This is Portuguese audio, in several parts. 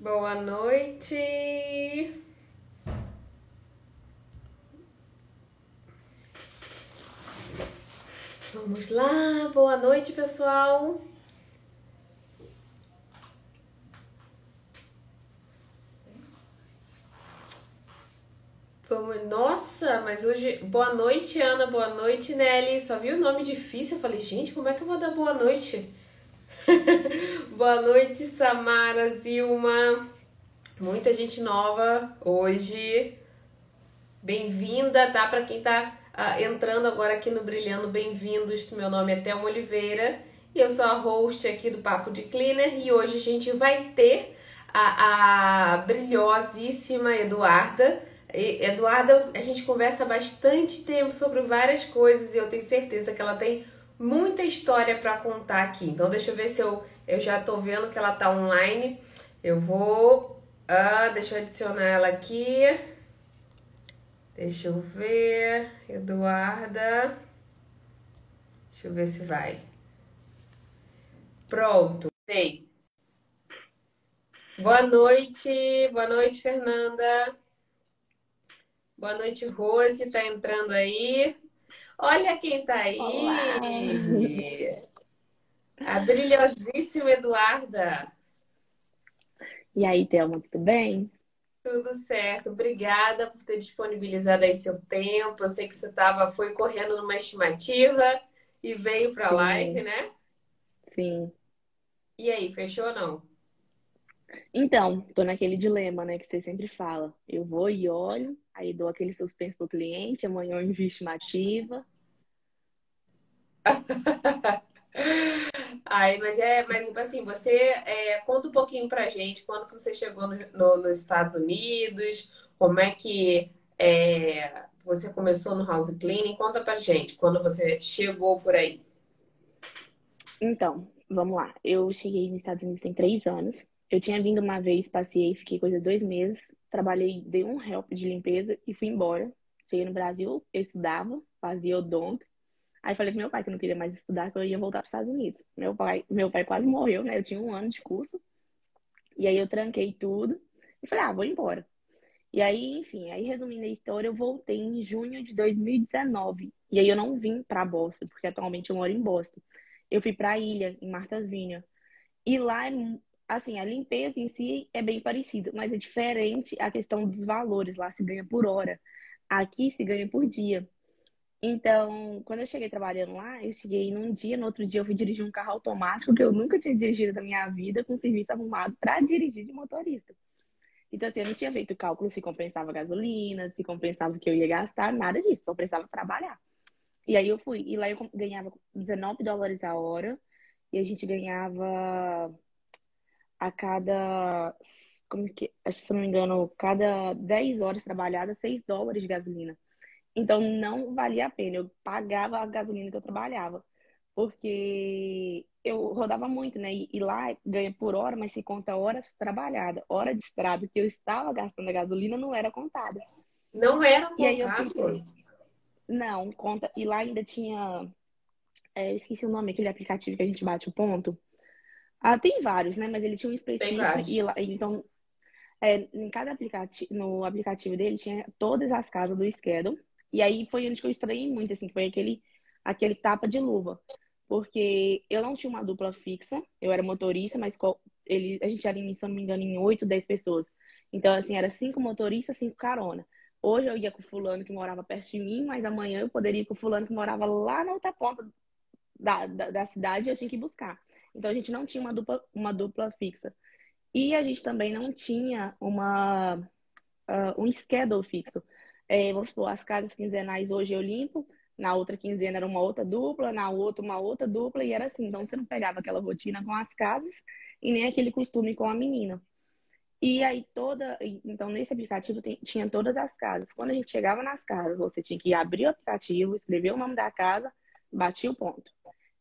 Boa noite. Vamos lá, boa noite, pessoal. Vamos, nossa, mas hoje. Boa noite, Ana. Boa noite, Nelly. Só vi o nome difícil. Eu falei, gente, como é que eu vou dar boa noite? boa noite, Samara, Zilma. Muita gente nova hoje. Bem-vinda, tá? Para quem tá uh, entrando agora aqui no Brilhando, bem-vindos. Meu nome é Thelma Oliveira e eu sou a host aqui do Papo de Cleaner e hoje a gente vai ter a, a brilhosíssima Eduarda Eduarda, a gente conversa bastante tempo sobre várias coisas e eu tenho certeza que ela tem muita história para contar aqui. Então deixa eu ver se eu, eu já tô vendo que ela tá online. Eu vou, ah, deixa eu adicionar ela aqui. Deixa eu ver, Eduarda. Deixa eu ver se vai. Pronto, sei. Boa noite, boa noite, Fernanda. Boa noite, Rose, tá entrando aí. Olha quem tá aí! Olá. A brilhosíssima Eduarda. E aí, Thelma, tudo bem? Tudo certo. Obrigada por ter disponibilizado aí seu tempo. Eu sei que você tava, foi correndo numa estimativa e veio para a live, né? Sim. E aí, fechou ou não? Então, tô naquele dilema, né, que você sempre fala. Eu vou e olho, aí dou aquele suspense pro cliente, amanhã eu envio estimativa. Ai, mas é, mas tipo assim, você é, conta um pouquinho pra gente quando que você chegou no, no, nos Estados Unidos, como é que é, você começou no house cleaning, conta pra gente quando você chegou por aí. Então, vamos lá. Eu cheguei nos Estados Unidos tem três anos. Eu tinha vindo uma vez, passei, fiquei coisa dois meses, trabalhei, dei um help de limpeza e fui embora. Cheguei no Brasil, estudava, fazia odonto. Aí falei pro meu pai que eu não queria mais estudar, que eu ia voltar para os Estados Unidos. Meu pai, meu pai quase morreu, né? Eu tinha um ano de curso. E aí eu tranquei tudo e falei, ah, vou embora. E aí, enfim, aí resumindo a história, eu voltei em junho de 2019. E aí eu não vim para Boston, porque atualmente eu moro em Boston. Eu fui para a ilha, em Martha's Vineyard. E lá é assim, a limpeza em si é bem parecida, mas é diferente a questão dos valores. Lá se ganha por hora, aqui se ganha por dia. Então, quando eu cheguei trabalhando lá, eu cheguei num dia, no outro dia eu fui dirigir um carro automático que eu nunca tinha dirigido na minha vida, com serviço arrumado para dirigir de motorista. Então, assim, eu não tinha feito cálculo se compensava gasolina, se compensava o que eu ia gastar, nada disso, só precisava trabalhar. E aí eu fui, e lá eu ganhava 19 dólares a hora, e a gente ganhava a cada, como que, se não me engano, cada 10 horas trabalhadas, 6 dólares de gasolina. Então não valia a pena, eu pagava a gasolina que eu trabalhava, porque eu rodava muito, né? E, lá ganha por hora, mas se conta horas trabalhadas, hora de estrada que eu estava gastando a gasolina não era contada. Não era contada? E não, conta. E lá ainda tinha, é, eu esqueci o nome, aquele aplicativo que a gente bate o ponto. Ah, tem vários, né? Mas ele tinha um específico. E lá, então, é, em cada aplicativo, no aplicativo dele tinha todas as casas do schedule. E aí foi onde eu estranhei muito, assim, foi aquele, aquele tapa de luva. Porque eu não tinha uma dupla fixa, eu era motorista, mas ele, a gente era, se não me engano, em 8, 10 pessoas. Então, assim, era cinco motoristas, cinco carona. Hoje eu ia com o fulano que morava perto de mim, mas amanhã eu poderia ir com o fulano que morava lá na outra ponta da, da, da cidade e eu tinha que buscar. Então a gente não tinha uma dupla, uma dupla fixa. E a gente também não tinha uma, uh, um schedule fixo. É, vamos supor, as casas quinzenais hoje eu limpo, na outra quinzena era uma outra dupla, na outra uma outra dupla, e era assim. Então você não pegava aquela rotina com as casas e nem aquele costume com a menina. E aí toda, então nesse aplicativo tem, tinha todas as casas. Quando a gente chegava nas casas, você tinha que abrir o aplicativo, escrever o nome da casa, batia o ponto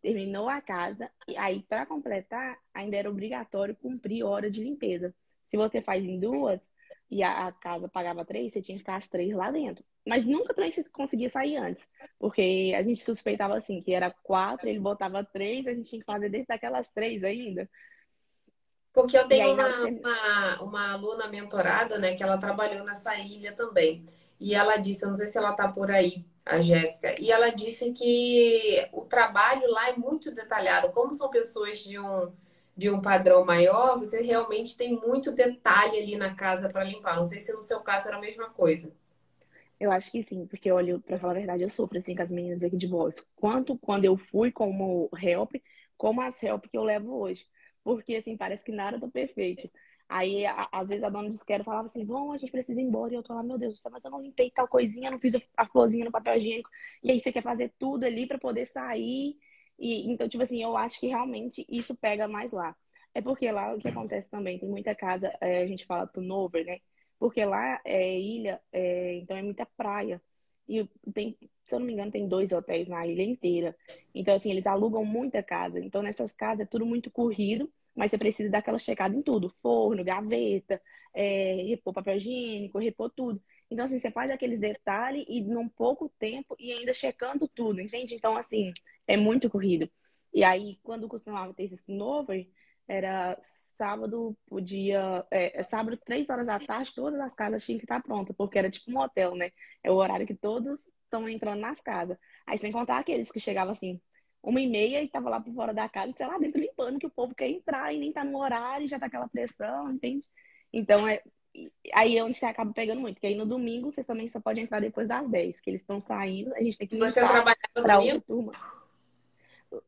terminou a casa, e aí, para completar, ainda era obrigatório cumprir hora de limpeza. Se você faz em duas e a, a casa pagava três, você tinha que ficar as três lá dentro. Mas nunca também você conseguia sair antes, porque a gente suspeitava assim, que era quatro, ele botava três, a gente tinha que fazer dentro daquelas três ainda. Porque eu tenho uma, uma, uma, aluna mentorada, né, que ela trabalhou nessa ilha também. E ela disse, eu não sei se ela tá por aí, a Jéssica, e ela disse que o trabalho lá é muito detalhado. Como são pessoas de um, de um padrão maior, você realmente tem muito detalhe ali na casa para limpar. Não sei se no seu caso era a mesma coisa. Eu acho que sim, porque olha, para falar a verdade, eu sofro assim com as meninas aqui de voz. Quanto quando eu fui como help, como as help que eu levo hoje porque assim, parece que nada tá perfeito. Aí, a, às vezes, a dona de isqueiro falava assim: Bom, a gente precisa ir embora. E eu tô lá, meu Deus do céu, mas eu não limpei tal coisinha, não fiz a florzinha no papel higiênico. E aí, você quer fazer tudo ali para poder sair. E, então, tipo assim, eu acho que realmente isso pega mais lá. É porque lá o que acontece também, tem muita casa, é, a gente fala turnover, né? Porque lá é ilha, é, então é muita praia. E tem, se eu não me engano, tem dois hotéis na ilha inteira. Então, assim, eles alugam muita casa. Então, nessas casas é tudo muito corrido, mas você precisa dar aquela checada em tudo: forno, gaveta, é, repor papel higiênico, repor tudo. Então, assim, você faz aqueles detalhes e num pouco tempo e ainda checando tudo, entende? Então, assim, é muito corrido. E aí, quando costumava ter esse snowboard, era sábado, podia. É, sábado, três horas da tarde, todas as casas tinham que estar prontas, porque era tipo um hotel, né? É o horário que todos estão entrando nas casas. Aí, sem contar aqueles que chegavam assim, uma e meia e tava lá por fora da casa, sei lá, dentro limpando, que o povo quer entrar e nem tá no horário já tá aquela pressão, entende? Então, é. Aí é onde acaba pegando muito, que aí no domingo vocês também só podem entrar depois das 10, que eles estão saindo, a gente tem que Você trabalha para outra turma.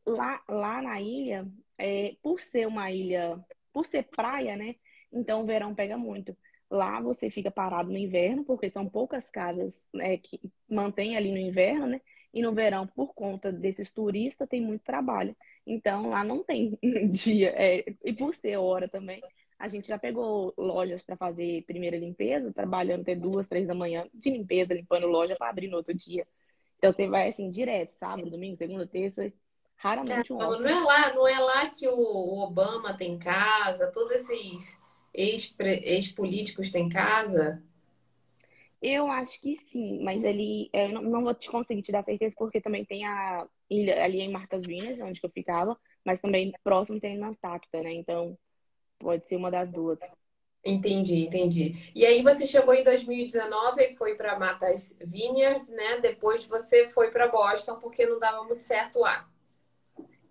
Lá, lá na ilha, é, por ser uma ilha por ser praia, né? Então o verão pega muito. Lá você fica parado no inverno, porque são poucas casas né, que mantêm ali no inverno, né? E no verão, por conta desses turistas, tem muito trabalho. Então lá não tem dia. É, e por ser hora também, a gente já pegou lojas para fazer primeira limpeza, trabalhando até duas, três da manhã de limpeza, limpando loja para abrir no outro dia. Então você vai assim direto, sábado, domingo, segunda, terça, Raramente um homem. Não é lá, não é lá que o Obama tem casa, todos esses ex-políticos ex têm casa? Eu acho que sim, mas ali eu não, não, vou te conseguir te dar certeza porque também tem a ilha ali em Martas Vinas, onde eu ficava, mas também próximo tem Nantucket, né? Então pode ser uma das duas. Entendi, entendi. E aí você chegou em 2019 e foi para Matas Vineyards, né? Depois você foi para Boston porque não dava muito certo lá.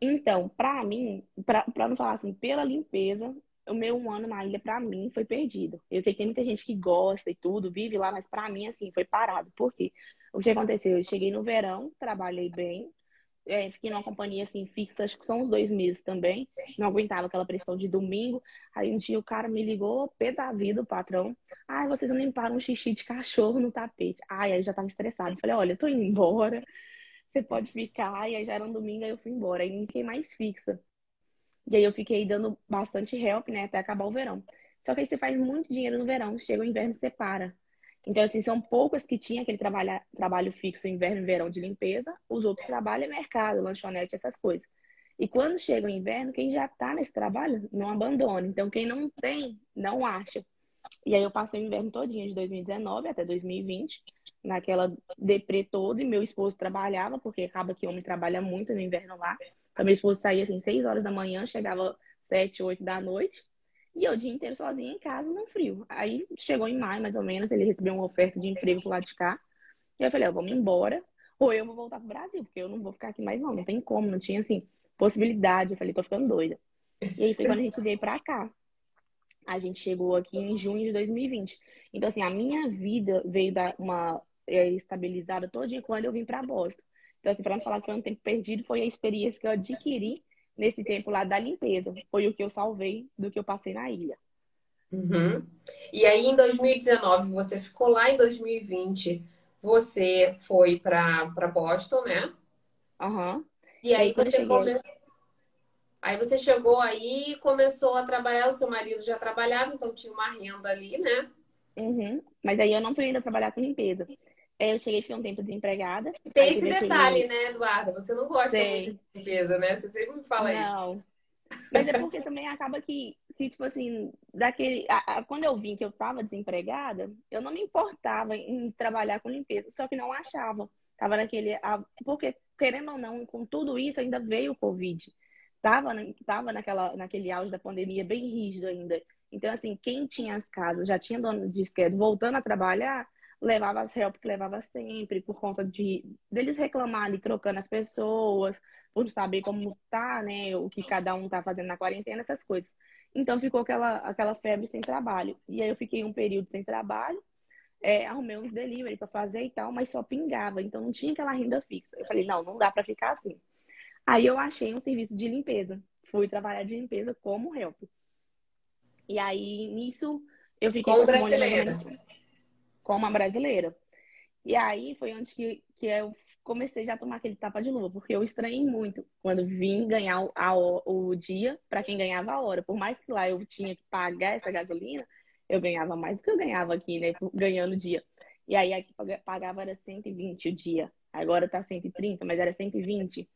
Então, para mim, para não falar assim, pela limpeza, o meu um ano na ilha, para mim, foi perdido. Eu sei que tem muita gente que gosta e tudo, vive lá, mas para mim, assim, foi parado. Por quê? O que aconteceu? Eu cheguei no verão, trabalhei bem, é, fiquei numa companhia, assim, fixa, acho que são uns dois meses também. Não aguentava aquela pressão de domingo. Aí um dia o cara me ligou, pé da vida, o patrão. Ai, vocês não limparam um xixi de cachorro no tapete. Ai, aí eu já tava estressado. Falei, olha, eu tô indo embora você pode ficar. E aí já era um domingo, aí eu fui embora. Aí fiquei mais fixa. E aí eu fiquei dando bastante help, né, até acabar o verão. Só que aí você faz muito dinheiro no verão, chega o inverno você para. Então, assim, são poucas que tinham aquele trabalho, trabalho fixo inverno e verão de limpeza, os outros trabalham é mercado, lanchonete, essas coisas. E quando chega o inverno, quem já tá nesse trabalho não abandona. Então, quem não tem, não acha. E aí eu passei o inverno todinho de 2019 até 2020, naquela deprê toda, e meu esposo trabalhava, porque acaba que homem trabalha muito no inverno lá. Então meu esposo saía assim, 6 horas da manhã, chegava 7, 8 da noite, e eu o dia inteiro sozinha em casa, no frio. Aí chegou em maio, mais ou menos, ele recebeu uma oferta de emprego pro lado de cá. E eu falei, ó, vamos embora, ou eu vou voltar pro Brasil, porque eu não vou ficar aqui mais não, não tem como, não tinha assim, possibilidade. Eu falei, tô ficando doida. E aí foi quando a gente veio pra cá a gente chegou aqui em junho de 2020. Então, assim, a minha vida veio dar uma é, estabilizada dia quando eu vim para Boston. Então, assim, para não falar que foi um tempo perdido, foi a experiência que eu adquiri nesse tempo lá da limpeza. Foi o que eu salvei do que eu passei na ilha. Uhum. E aí, em 2019, você ficou lá, em 2020, você foi para Boston, né? Aham. Uhum. E aí, você começou Aí você chegou aí e começou a trabalhar, o seu marido já trabalhava, então tinha uma renda ali, né? Uhum. Mas aí eu não fui ainda trabalhar com limpeza. Eu cheguei, fiquei um tempo desempregada. Tem esse detalhe, cheguei... né, Eduarda? Você não gosta muito de limpeza, né? Você sempre me fala não. isso. Não. Mas é porque também acaba que, que tipo assim, daquele. A, a, quando eu vim que eu tava desempregada, eu não me importava em trabalhar com limpeza, só que não achava. Tava naquele. A, porque, querendo ou não, com tudo isso, ainda veio o Covid. tava, tava naquela, naquele auge da pandemia bem rígido ainda. Então, assim, quem tinha as casas, já tinha dono de esquerda voltando a trabalhar, levava as help que levava sempre, por conta de deles reclamar ali, trocando as pessoas, por saber como tá, né, o que cada um tá fazendo na quarentena, essas coisas. Então ficou aquela, aquela febre sem trabalho. E aí eu fiquei um período sem trabalho, é, arrumei uns delivery para fazer e tal, mas só pingava, então não tinha aquela renda fixa. Eu falei, não, não dá para ficar assim. Aí eu achei um serviço de limpeza. Fui trabalhar de limpeza como help. E aí, nisso, eu fiquei com brasileira. Com uma brasileira. E aí foi onde que, que eu comecei já a tomar aquele tapa de luva, porque eu estranhei muito quando vim ganhar a, o dia para quem ganhava a hora. Por mais que lá eu tinha que pagar essa gasolina, eu ganhava mais do que eu ganhava aqui, né? Ganhando o dia. E aí aqui pagava era 120 o dia. Agora tá 130, mas era 120.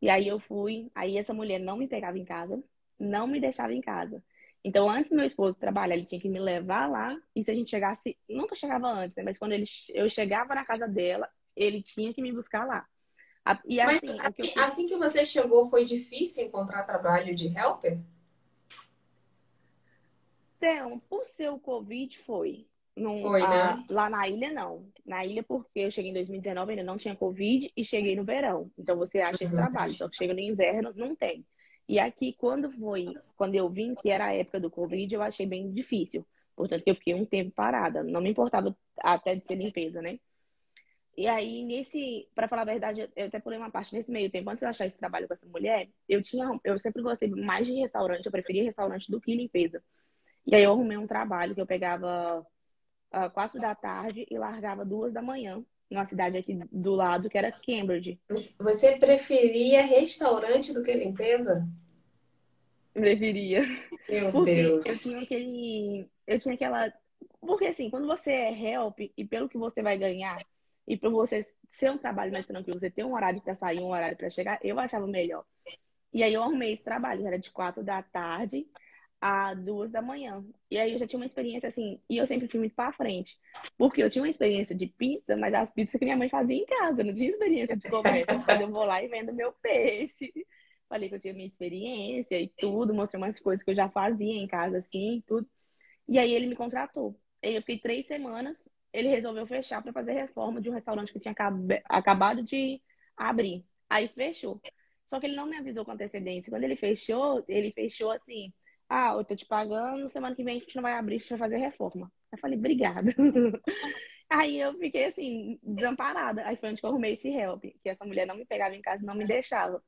E aí eu fui, aí essa mulher não me pegava em casa, não me deixava em casa. Então, antes do meu esposo trabalhar, ele tinha que me levar lá. E se a gente chegasse, nunca chegava antes, né? Mas quando ele, eu chegava na casa dela, ele tinha que me buscar lá. E assim, Mas, assim, que assim que você chegou, foi difícil encontrar trabalho de helper? Então, por ser o Covid, foi. Num, foi, a, né? Lá na ilha, não. Na ilha, porque eu cheguei em 2019, ainda não tinha Covid, e cheguei no verão. Então, você acha esse uhum. trabalho. Então, chega no inverno, não tem. E aqui, quando foi, quando eu vim, que era a época do Covid, eu achei bem difícil. Portanto, eu fiquei um tempo parada. Não me importava até de ser limpeza, né? E aí, nesse, para falar a verdade, eu até pulei uma parte nesse meio tempo, antes de eu achar esse trabalho com essa mulher, eu tinha, eu sempre gostei mais de restaurante, eu preferia restaurante do que limpeza. E aí eu arrumei um trabalho que eu pegava uh, quatro da tarde e largava duas da manhã, numa cidade aqui do lado, que era Cambridge. Você preferia restaurante do que limpeza? Preferia. Meu Porque Deus. Eu tinha aquele. Eu tinha aquela. Porque assim, quando você é help e pelo que você vai ganhar, e para você ser um trabalho mais tranquilo, você ter um horário para sair, um horário para chegar, eu achava melhor. E aí eu arrumei esse trabalho, era de quatro da tarde a duas da manhã. E aí eu já tinha uma experiência assim, e eu sempre fui muito para frente. Porque eu tinha uma experiência de pizza, mas as pizzas que minha mãe fazia em casa, não tinha experiência de comércio. Então, eu vou lá e vendo meu peixe. Falei que eu tinha minha experiência e tudo, mostrei umas coisas que eu já fazia em casa, assim, tudo. E aí ele me contratou. Eu fiquei três semanas, ele resolveu fechar para fazer reforma de um restaurante que tinha acabado de abrir. Aí fechou. Só que ele não me avisou com antecedência. Quando ele fechou, ele fechou assim: ah, eu tô te pagando, semana que vem a gente não vai abrir, a gente vai fazer reforma. Eu falei, obrigada. Aí eu fiquei assim, desamparada. Aí foi onde que eu arrumei esse help, que essa mulher não me pegava em casa não me deixava.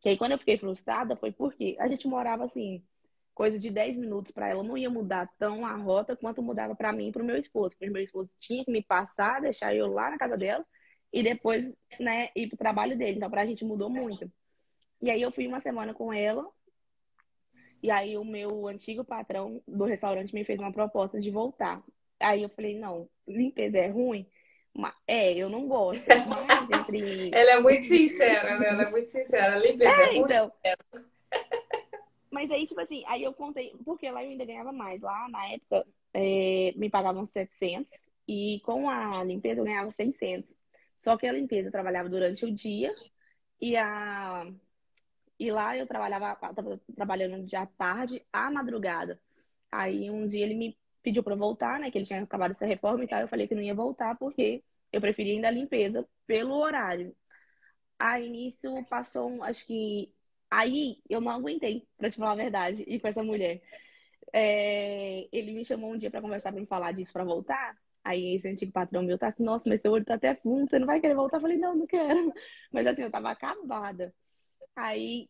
Que aí quando eu fiquei frustrada foi porque a gente morava assim, coisa de 10 minutos para ela não ia mudar tão a rota quanto mudava para mim e para o meu esposo. Porque meu esposo tinha que me passar, deixar eu lá na casa dela e depois, né, ir pro trabalho dele. Então, pra gente mudou muito. E aí eu fui uma semana com ela e aí o meu antigo patrão do restaurante me fez uma proposta de voltar. Aí eu falei, não, limpeza é ruim? Mas, é, eu não gosto. Mas entre. Ela é muito sincera, né? Ela é muito sincera. Limpeza é, é ruim. Então... Mas aí, tipo assim, aí eu contei, porque lá eu ainda ganhava mais. Lá, na época, é, me pagavam 700 e com a limpeza eu ganhava 600. Só que a limpeza eu trabalhava durante o dia e a e lá eu trabalhava, tava trabalhando de à tarde à madrugada. Aí um dia ele me pediu para voltar, né? Que ele tinha acabado essa reforma e tal. Eu falei que não ia voltar porque eu preferia ainda a limpeza pelo horário. Aí nisso passou, acho que. Aí eu não aguentei, pra te falar a verdade, ir com essa mulher. É... Ele me chamou um dia para conversar pra me falar disso para voltar. Aí esse antigo patrão meu tá assim, nossa, mas seu olho tá até fundo, você não vai querer voltar? Eu falei, não, não quero. Mas assim, eu tava acabada. Aí,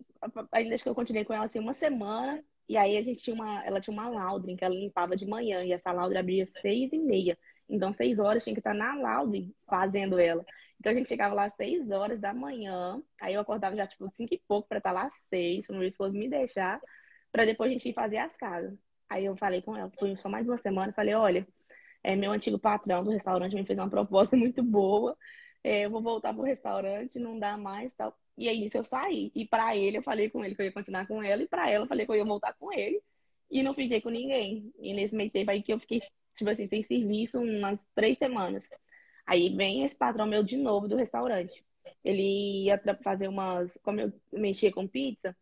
ainda acho que eu continuei com ela assim uma semana. E aí a gente tinha uma, ela tinha uma Laudrin que ela limpava de manhã. E essa Laudrin abria seis e meia. Então, seis horas tinha que estar na Laudrin fazendo ela. Então, a gente chegava lá às seis horas da manhã. Aí eu acordava já, tipo, cinco e pouco para estar lá às seis, o meu esposo me deixar, para depois a gente ir fazer as casas. Aí eu falei com ela, foi só mais uma semana, falei, olha, é, meu antigo patrão do restaurante me fez uma proposta muito boa. É, eu vou voltar pro restaurante, não dá mais tal. E aí isso eu saí. E para ele eu falei com ele que eu ia continuar com ela e para ela eu falei que eu ia voltar com ele. E não fiquei com ninguém. E nesse meio tempo aí que eu fiquei, tipo assim, sem serviço umas três semanas. Aí vem esse patrão meu de novo do restaurante. Ele ia fazer umas. Como eu mexia com pizza,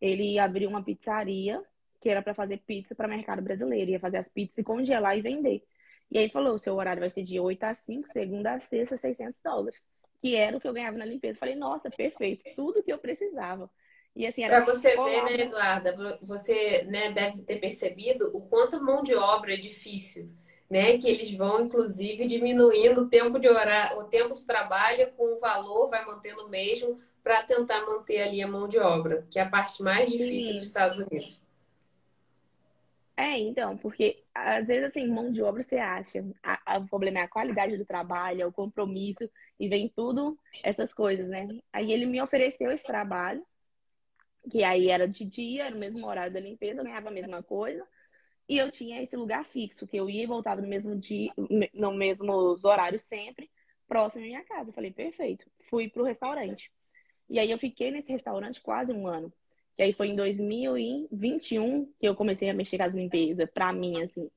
ele abriu uma pizzaria que era para fazer pizza para mercado brasileiro. Ia fazer as pizzas e congelar e vender. E aí falou, o seu horário vai ser de 8 a 5, segunda a sexta, 600 dólares. Que era o que eu ganhava na limpeza. Falei, nossa, perfeito, tudo que eu precisava. E assim, Para você ver, né, Eduarda, você né, deve ter percebido o quanto a mão de obra é difícil, né? Que eles vão, inclusive, diminuindo o tempo de horário, o tempo de trabalho com o valor, vai mantendo o mesmo, para tentar manter ali a mão de obra, que é a parte mais difícil Sim. dos Estados Unidos. É, então, porque às vezes assim, mão de obra você acha, a, a, o problema é a qualidade do trabalho, é o compromisso, e vem tudo essas coisas, né? Aí ele me ofereceu esse trabalho, que aí era de dia, era o mesmo horário da limpeza, eu ganhava a mesma coisa, e eu tinha esse lugar fixo, que eu ia e voltava no mesmo dia, no mesmos horários sempre, próximo à minha casa. Eu falei, perfeito. Fui pro restaurante. E aí eu fiquei nesse restaurante quase um ano. Que aí foi em 2021 que eu comecei a mexer com as limpezas, pra mim, assim.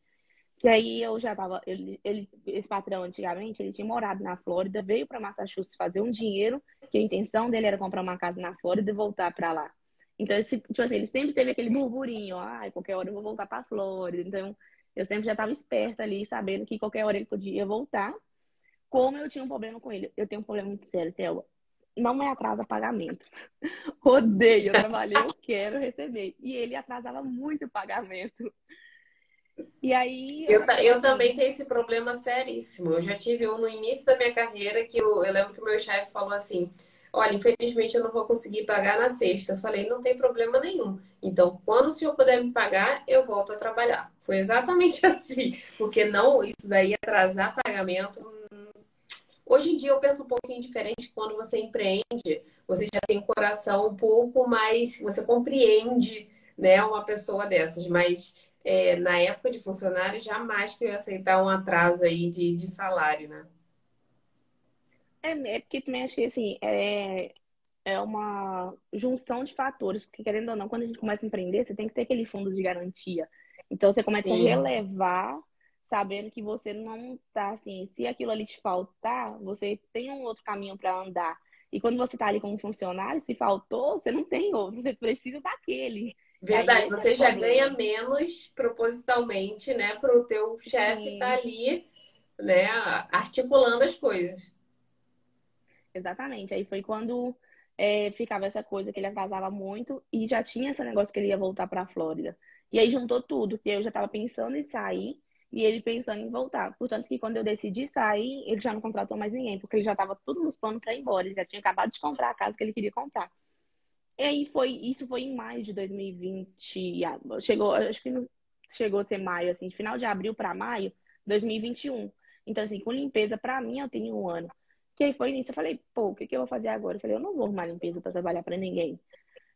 Que aí eu já tava. Ele, ele, esse patrão, antigamente, ele tinha morado na Flórida, veio para Massachusetts fazer um dinheiro, que a intenção dele era comprar uma casa na Flórida e voltar para lá. Então, esse, tipo assim, ele sempre teve aquele burburinho, ah, qualquer hora eu vou voltar pra Flórida. Então, eu sempre já estava esperta ali, sabendo que qualquer hora ele podia voltar. Como eu tinha um problema com ele, eu tenho um problema muito sério, Thelma não me atrasa pagamento. Odeio, eu trabalhei, eu quero receber. E ele atrasava muito o pagamento. E aí. Eu, eu também tenho esse problema seríssimo. Eu já tive um no início da minha carreira que eu, eu lembro que o meu chefe falou assim: Olha, infelizmente eu não vou conseguir pagar na sexta. Eu falei: Não tem problema nenhum. Então, quando o senhor puder me pagar, eu volto a trabalhar. Foi exatamente assim. Porque não, isso daí atrasar pagamento Hoje em dia eu penso um pouquinho diferente quando você empreende, você já tem um coração um pouco mais, você compreende, né, uma pessoa dessas, mas é, na época de funcionário jamais que eu ia aceitar um atraso aí de, de salário, né? É, é porque também achei assim, é, é uma junção de fatores, porque querendo ou não, quando a gente começa a empreender, você tem que ter aquele fundo de garantia. Então você começa Sim. a relevar sabendo que você não tá assim, se aquilo ali te faltar, você tem um outro caminho para andar. E quando você tá ali como funcionário, se faltou, você não tem outro, você precisa daquele. Verdade, você é já ganha menos propositalmente, né, para o teu chefe estar tá ali, né, articulando as coisas. Exatamente. Aí foi quando é, ficava essa coisa que ele atrasava muito e já tinha esse negócio que ele ia voltar para a Flórida. E aí juntou tudo, que eu já estava pensando em sair e ele pensando em voltar. Portanto, que quando eu decidi sair, ele já não contratou mais ninguém, porque ele já estava tudo nos planos para ir embora. Ele já tinha acabado de comprar a casa que ele queria comprar. E aí foi, isso foi em maio de 2020. Chegou, acho que chegou a ser maio, assim, final de abril para maio 2021. Então, assim, com limpeza, para mim, eu tenho um ano. Que aí foi nisso, eu falei, pô, o que, que eu vou fazer agora? Eu falei, eu não vou arrumar limpeza para trabalhar para ninguém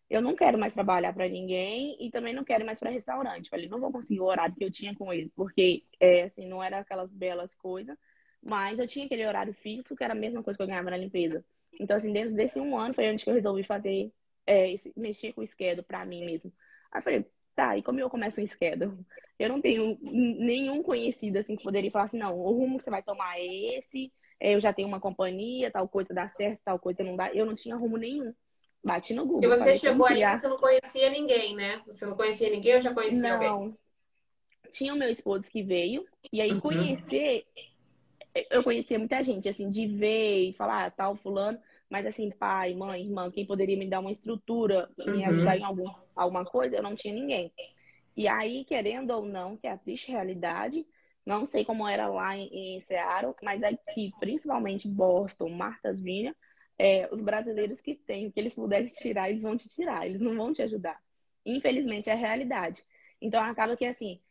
eu não quero mais trabalhar para ninguém e também não quero mais para restaurante. Falei, não vou conseguir o horário que eu tinha com ele, porque é, assim, não era aquelas belas coisas, mas eu tinha aquele horário fixo que era a mesma coisa que eu ganhava na limpeza. Então, assim, dentro desse um ano foi onde eu resolvi fazer, é, mexer com o schedule para mim mesmo. Aí falei, tá, e como eu começo um schedule? Eu não tenho nenhum conhecido assim que poderia falar assim, não, o rumo que você vai tomar é esse, é, eu já tenho uma companhia, tal coisa dá certo, tal coisa não dá. Eu não tinha rumo nenhum. Bate no Google. E você chegou aí e você não conhecia ninguém, né? Você não conhecia ninguém ou já conhecia não. alguém? Tinha o meu esposo que veio, e aí uhum. conhecer, eu conhecia muita gente, assim, de ver e falar, ah, tal, fulano, mas assim, pai, mãe, irmã, quem poderia me dar uma estrutura, uhum. me ajudar em algum, alguma coisa, eu não tinha ninguém. E aí, querendo ou não, que é a triste realidade, não sei como era lá em, em Seattle, mas aqui, principalmente Boston, Martha's Vineyard, é, os brasileiros que têm, que eles puderem tirar, eles vão te tirar, eles não vão te ajudar. Infelizmente, é a realidade. Então, acaba que, assim,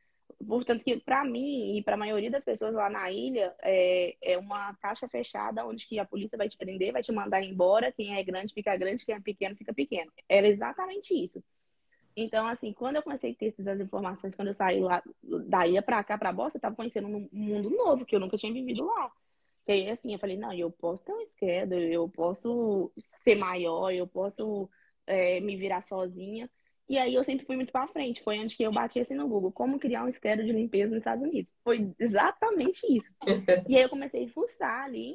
portanto, que para mim e para a maioria das pessoas lá na ilha, é, é uma caixa fechada onde que a polícia vai te prender, vai te mandar embora, quem é grande fica grande, quem é pequeno fica pequeno. Era exatamente isso. Então, assim, quando eu comecei a ter essas informações, quando eu saí lá da ilha para cá, para Boston, eu estava conhecendo um mundo novo que eu nunca tinha vivido lá. Que aí, assim, eu falei, não, eu posso ter um schedule, eu posso ser maior, eu posso é, me virar sozinha. E aí eu sempre fui muito para frente. Foi onde que eu bati assim no Google, como criar um schedule de limpeza nos Estados Unidos. Foi exatamente isso. e aí eu comecei a fuçar ali.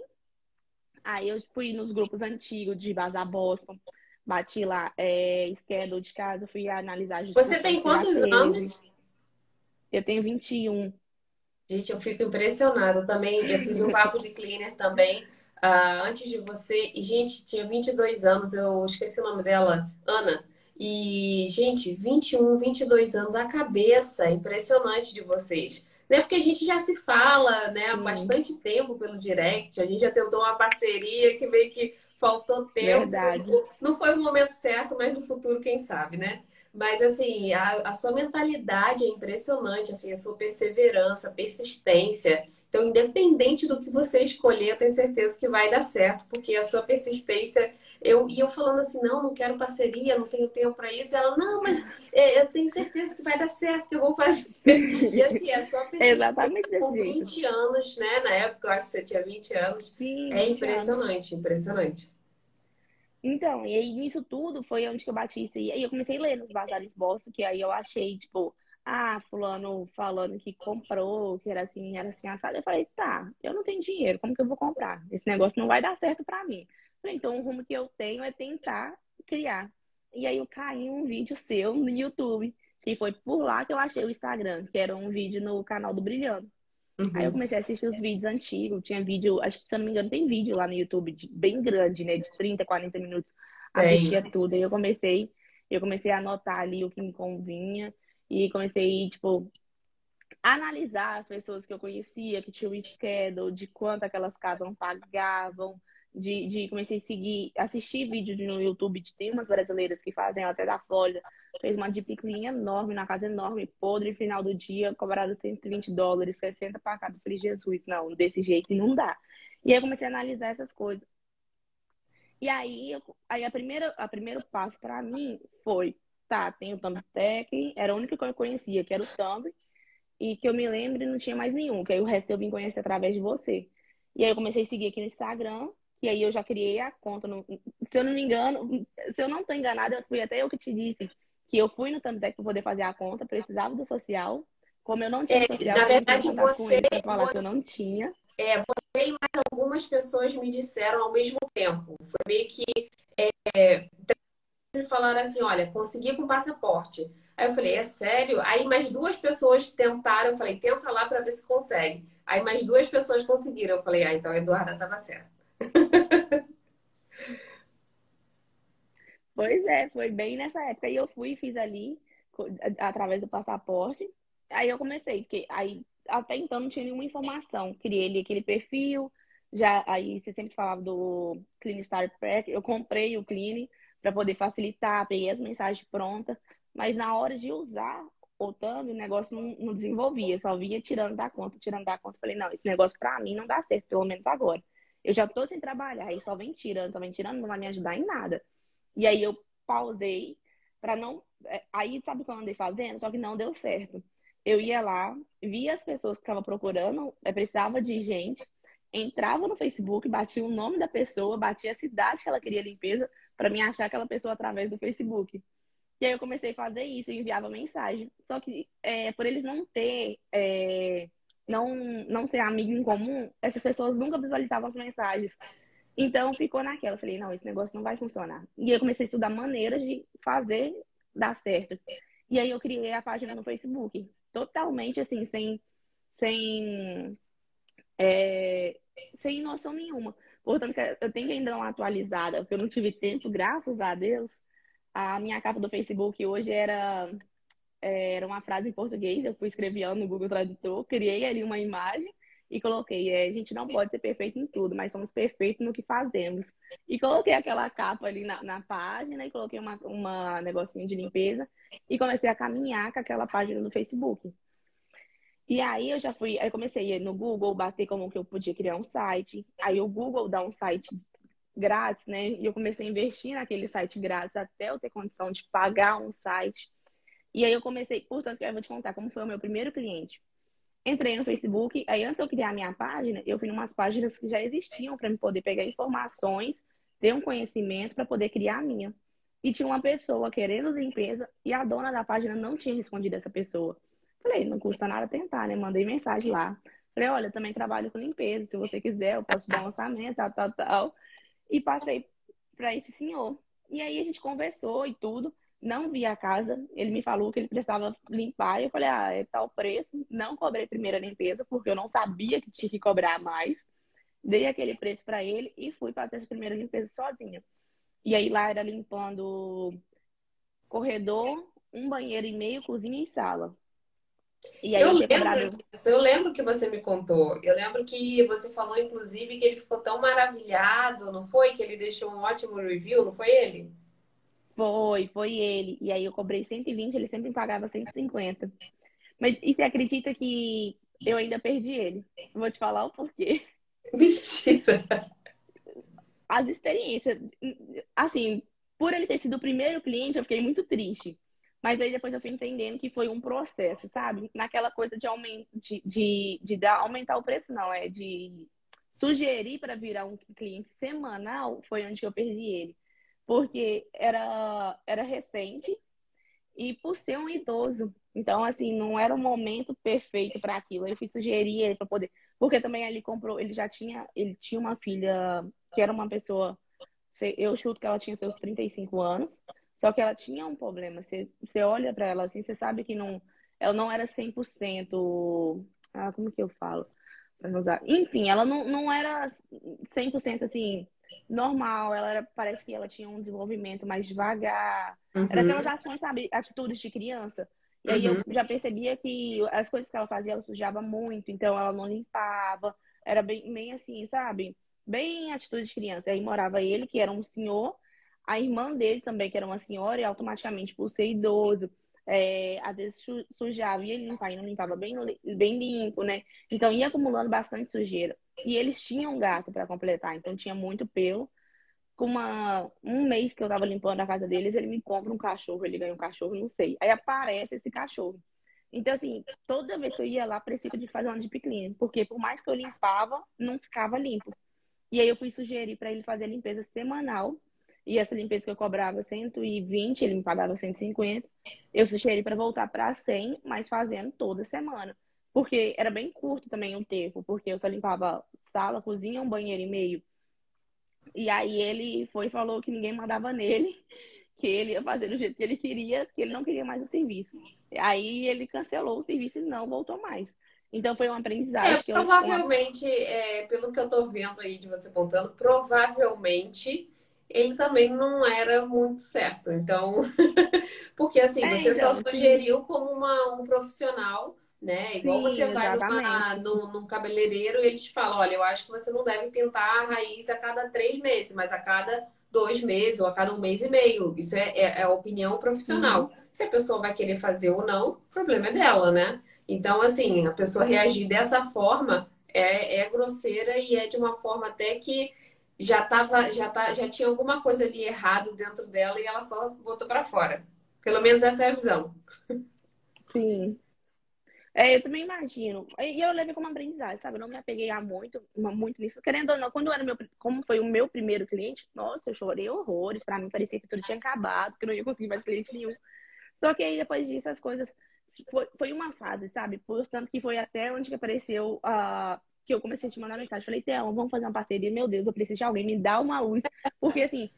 Aí eu fui nos grupos antigos de Bazar Boston. Bati lá, é, de casa, fui analisar Você tem quantos anos? Eu tenho 21. Gente, eu fico impressionada também. Eu fiz um papo de cleaner também uh, antes de você. E, gente, tinha 22 anos, eu esqueci o nome dela, Ana. E, gente, 21, 22 anos, a cabeça impressionante de vocês. Né? Porque a gente já se fala né, há bastante tempo pelo direct, a gente já tentou uma parceria que meio que faltou tempo. Verdade. Não foi o momento certo, mas no futuro, quem sabe, né? Mas, assim, a, a sua mentalidade é impressionante, assim, a sua perseverança, persistência. Então, independente do que você escolher, eu tenho certeza que vai dar certo, porque a sua persistência. Eu, e eu falando assim, não, não quero parceria, não tenho tempo para isso. E ela, não, mas é, eu tenho certeza que vai dar certo, que eu vou fazer. E assim, a sua persistência Exatamente com 20 anos, né? Na época, eu acho que você tinha 20 anos. Sim, é impressionante, anos. impressionante. Então, e aí nisso tudo foi onde que eu bati isso. E aí eu comecei a ler nos bazares bolso, que aí eu achei, tipo, ah, fulano falando que comprou, que era assim, era assim, assado. Eu falei, tá, eu não tenho dinheiro, como que eu vou comprar? Esse negócio não vai dar certo pra mim. Falei, então o rumo que eu tenho é tentar criar. E aí eu caí em um vídeo seu no YouTube, que foi por lá que eu achei o Instagram, que era um vídeo no canal do Brilhando. Uhum. Aí eu comecei a assistir os vídeos antigos. Tinha vídeo, acho que se eu não me engano, tem vídeo lá no YouTube de, bem grande, né? De 30, 40 minutos. Assistia tudo. Aí eu comecei, eu comecei a anotar ali o que me convinha. E comecei, tipo, analisar as pessoas que eu conhecia, que tinham schedule, de quanto aquelas casas pagavam, de, de comecei a seguir, assistir vídeo no YouTube de tem umas brasileiras que fazem até da Flórida, fez uma deep clean enorme, na casa enorme, podre, final do dia, cobrado 120 dólares, 60 para cada. Falei, Jesus, não, desse jeito não dá. E aí eu comecei a analisar essas coisas. E aí, aí a primeira, a primeiro passo para mim foi, tá, tem o Thumbtack, era a única que eu conhecia, que era o Thumb, e que eu me lembro não tinha mais nenhum, que aí o resto eu vim conhecer através de você. E aí eu comecei a seguir aqui no Instagram, e aí eu já criei a conta. No, se eu não me engano, se eu não estou enganada, fui até eu que te disse que eu fui no Thumbtack para poder fazer a conta, precisava do social. Como eu não tinha é, social, na verdade você, falar você, que eu não tinha. É, você e mais algumas pessoas me disseram ao mesmo tempo. Foi meio que é, falaram assim, olha, consegui com passaporte. Aí eu falei, é sério? Aí mais duas pessoas tentaram, eu falei, tenta lá para ver se consegue. Aí mais duas pessoas conseguiram. Eu falei, ah, então a Eduarda estava certa. Pois é, foi bem nessa época. E eu fui e fiz ali, através do passaporte. Aí eu comecei, porque aí até então não tinha nenhuma informação. Criei ali aquele perfil, já aí você sempre falava do Clean Star Pack, eu comprei o Clean para poder facilitar, peguei as mensagens prontas, mas na hora de usar o Thumb, o negócio não, não desenvolvia, só vinha tirando da conta, tirando da conta. Falei, não, esse negócio para mim não dá certo, pelo menos agora. Eu já tô sem trabalhar, aí só vem tirando, só vem tirando, não vai me ajudar em nada. E aí eu pausei para não. É, aí sabe o que eu andei fazendo? Só que não deu certo. Eu ia lá, via as pessoas que estavam procurando, é, precisava de gente, entrava no Facebook, batia o nome da pessoa, batia a cidade que ela queria limpeza, para me achar aquela pessoa através do Facebook. E aí eu comecei a fazer isso, enviava mensagem. Só que é, por eles não ter é, não, não ser amigo em comum, essas pessoas nunca visualizavam as mensagens. Então ficou naquela. Eu falei, não, esse negócio não vai funcionar. E eu comecei a estudar maneiras de fazer dar certo. E aí eu criei a página no Facebook. Totalmente assim, sem, sem, é, sem noção nenhuma. Portanto, eu tenho que ainda uma atualizada, porque eu não tive tempo, graças a Deus. A minha capa do Facebook hoje era é, era uma frase em português, eu fui escrevendo no Google Tradutor, criei ali uma imagem e coloquei, é, a gente não pode ser perfeito em tudo, mas somos perfeitos no que fazemos. E coloquei aquela capa ali na, na página e coloquei uma, uma negocinho de limpeza e comecei a caminhar com aquela página no Facebook. E aí eu já fui, aí comecei no Google, bater como que eu podia criar um site. Aí o Google dá um site grátis, né? E eu comecei a investir naquele site grátis até eu ter condição de pagar um site. E aí eu comecei, portanto, eu vou te contar como foi o meu primeiro cliente. Entrei no Facebook, aí antes eu criar a minha página, eu fui em umas páginas que já existiam para me poder pegar informações, ter um conhecimento para poder criar a minha. E tinha uma pessoa querendo limpeza e a dona da página não tinha respondido essa pessoa. Falei, não custa nada tentar, né? Mandei mensagem lá. Falei, olha, também trabalho com limpeza, se você quiser, eu posso dar um orçamento, tal, tal, tal. E passei para esse senhor. E aí a gente conversou e tudo. Não vi a casa. Ele me falou que ele precisava limpar. E eu falei, ah, é tal preço. Não cobrei primeira limpeza, porque eu não sabia que tinha que cobrar mais. Dei aquele preço para ele e fui fazer essa primeira limpeza sozinha. E aí lá era limpando corredor, um banheiro e meio, cozinha e sala. E eu, lembro, cobrado... eu lembro que você me contou. Eu lembro que você falou, inclusive, que ele ficou tão maravilhado, não foi? Que ele deixou um ótimo review, não foi ele? Foi, foi ele. E aí eu cobrei 120, ele sempre pagava 150. Mas e você acredita que eu ainda perdi ele? Vou te falar o porquê. Mentira! As experiências, assim, por ele ter sido o primeiro cliente, eu fiquei muito triste. Mas aí depois eu fui entendendo que foi um processo, sabe? Naquela coisa de, aument... de, de, de dar, aumentar o preço, não, é de sugerir para virar um cliente semanal, foi onde eu perdi ele. Porque era, era recente e por ser um idoso. Então, assim, não era o momento perfeito para aquilo. Eu fui sugerir ele para poder. Porque também ele comprou, ele já tinha, ele tinha uma filha que era uma pessoa, eu chuto que ela tinha seus 35 anos. Só que ela tinha um problema. Você, você olha para ela assim, você sabe que não, ela não era 100%. Ah, como que eu falo? Enfim, ela não, não era 100% assim, normal. Ela era, parece que ela tinha um desenvolvimento mais devagar. Uhum. Era aquelas ações, sabe? Atitudes de criança. E aí uhum. eu já percebia que as coisas que ela fazia, ela sujava muito. Então ela não limpava. Era bem, bem assim, sabe? Bem atitude de criança. Aí morava ele, que era um senhor a irmã dele também, que era uma senhora, e automaticamente, por ser idoso, é, às vezes sujava e ele e não limpava bem, bem limpo, né? Então ia acumulando bastante sujeira. E eles tinham gato para completar, então tinha muito pelo. Com uma, um mês que eu tava limpando a casa deles, ele me compra um cachorro, ele ganha um cachorro, não sei. Aí aparece esse cachorro. Então, assim, toda vez que eu ia lá, parecia de fazer uma deep clean, porque por mais que eu limpava, não ficava limpo. E aí eu fui sugerir para ele fazer a limpeza semanal e essa limpeza que eu cobrava 120, ele me pagava 150. Eu sugeri para voltar para 100, mas fazendo toda semana. Porque era bem curto também o tempo, porque eu só limpava sala, cozinha, um banheiro e meio. E aí ele foi e falou que ninguém mandava nele, que ele ia fazer do jeito que ele queria, que ele não queria mais o serviço. Aí ele cancelou o serviço e não voltou mais. Então foi um aprendizagem. É, provavelmente, eu... é, pelo que eu tô vendo aí de você contando, provavelmente ele também não era muito certo. Então, porque assim, é, você então, só sugeriu como uma, um profissional, né? Igual sim, você vai numa, num, num cabeleireiro e eles falam, olha, eu acho que você não deve pintar a raiz a cada três meses, mas a cada dois meses ou a cada um mês e meio. Isso é, é, é a opinião profissional. Uhum. Se a pessoa vai querer fazer ou não, o problema é dela, né? Então, assim, a pessoa reagir dessa forma é, é grosseira e é de uma forma até que já tava, já tá, já tinha alguma coisa ali errado dentro dela e ela só botou para fora. Pelo menos essa é a visão. Sim. É, eu também imagino. E eu levei como aprendizagem, sabe? Eu não me apeguei a muito, muito nisso. Querendo ou não, quando era meu, como foi o meu primeiro cliente, nossa, eu chorei horrores. Para mim parecia que tudo tinha acabado, que eu não ia conseguir mais cliente nenhum. Só que aí depois disso as coisas foi, foi uma fase, sabe? Portanto que foi até onde que apareceu a uh, que eu comecei a te mandar mensagem. Falei, Theo, vamos fazer uma parceria. Meu Deus, eu preciso de alguém, me dá uma luz. Porque, assim,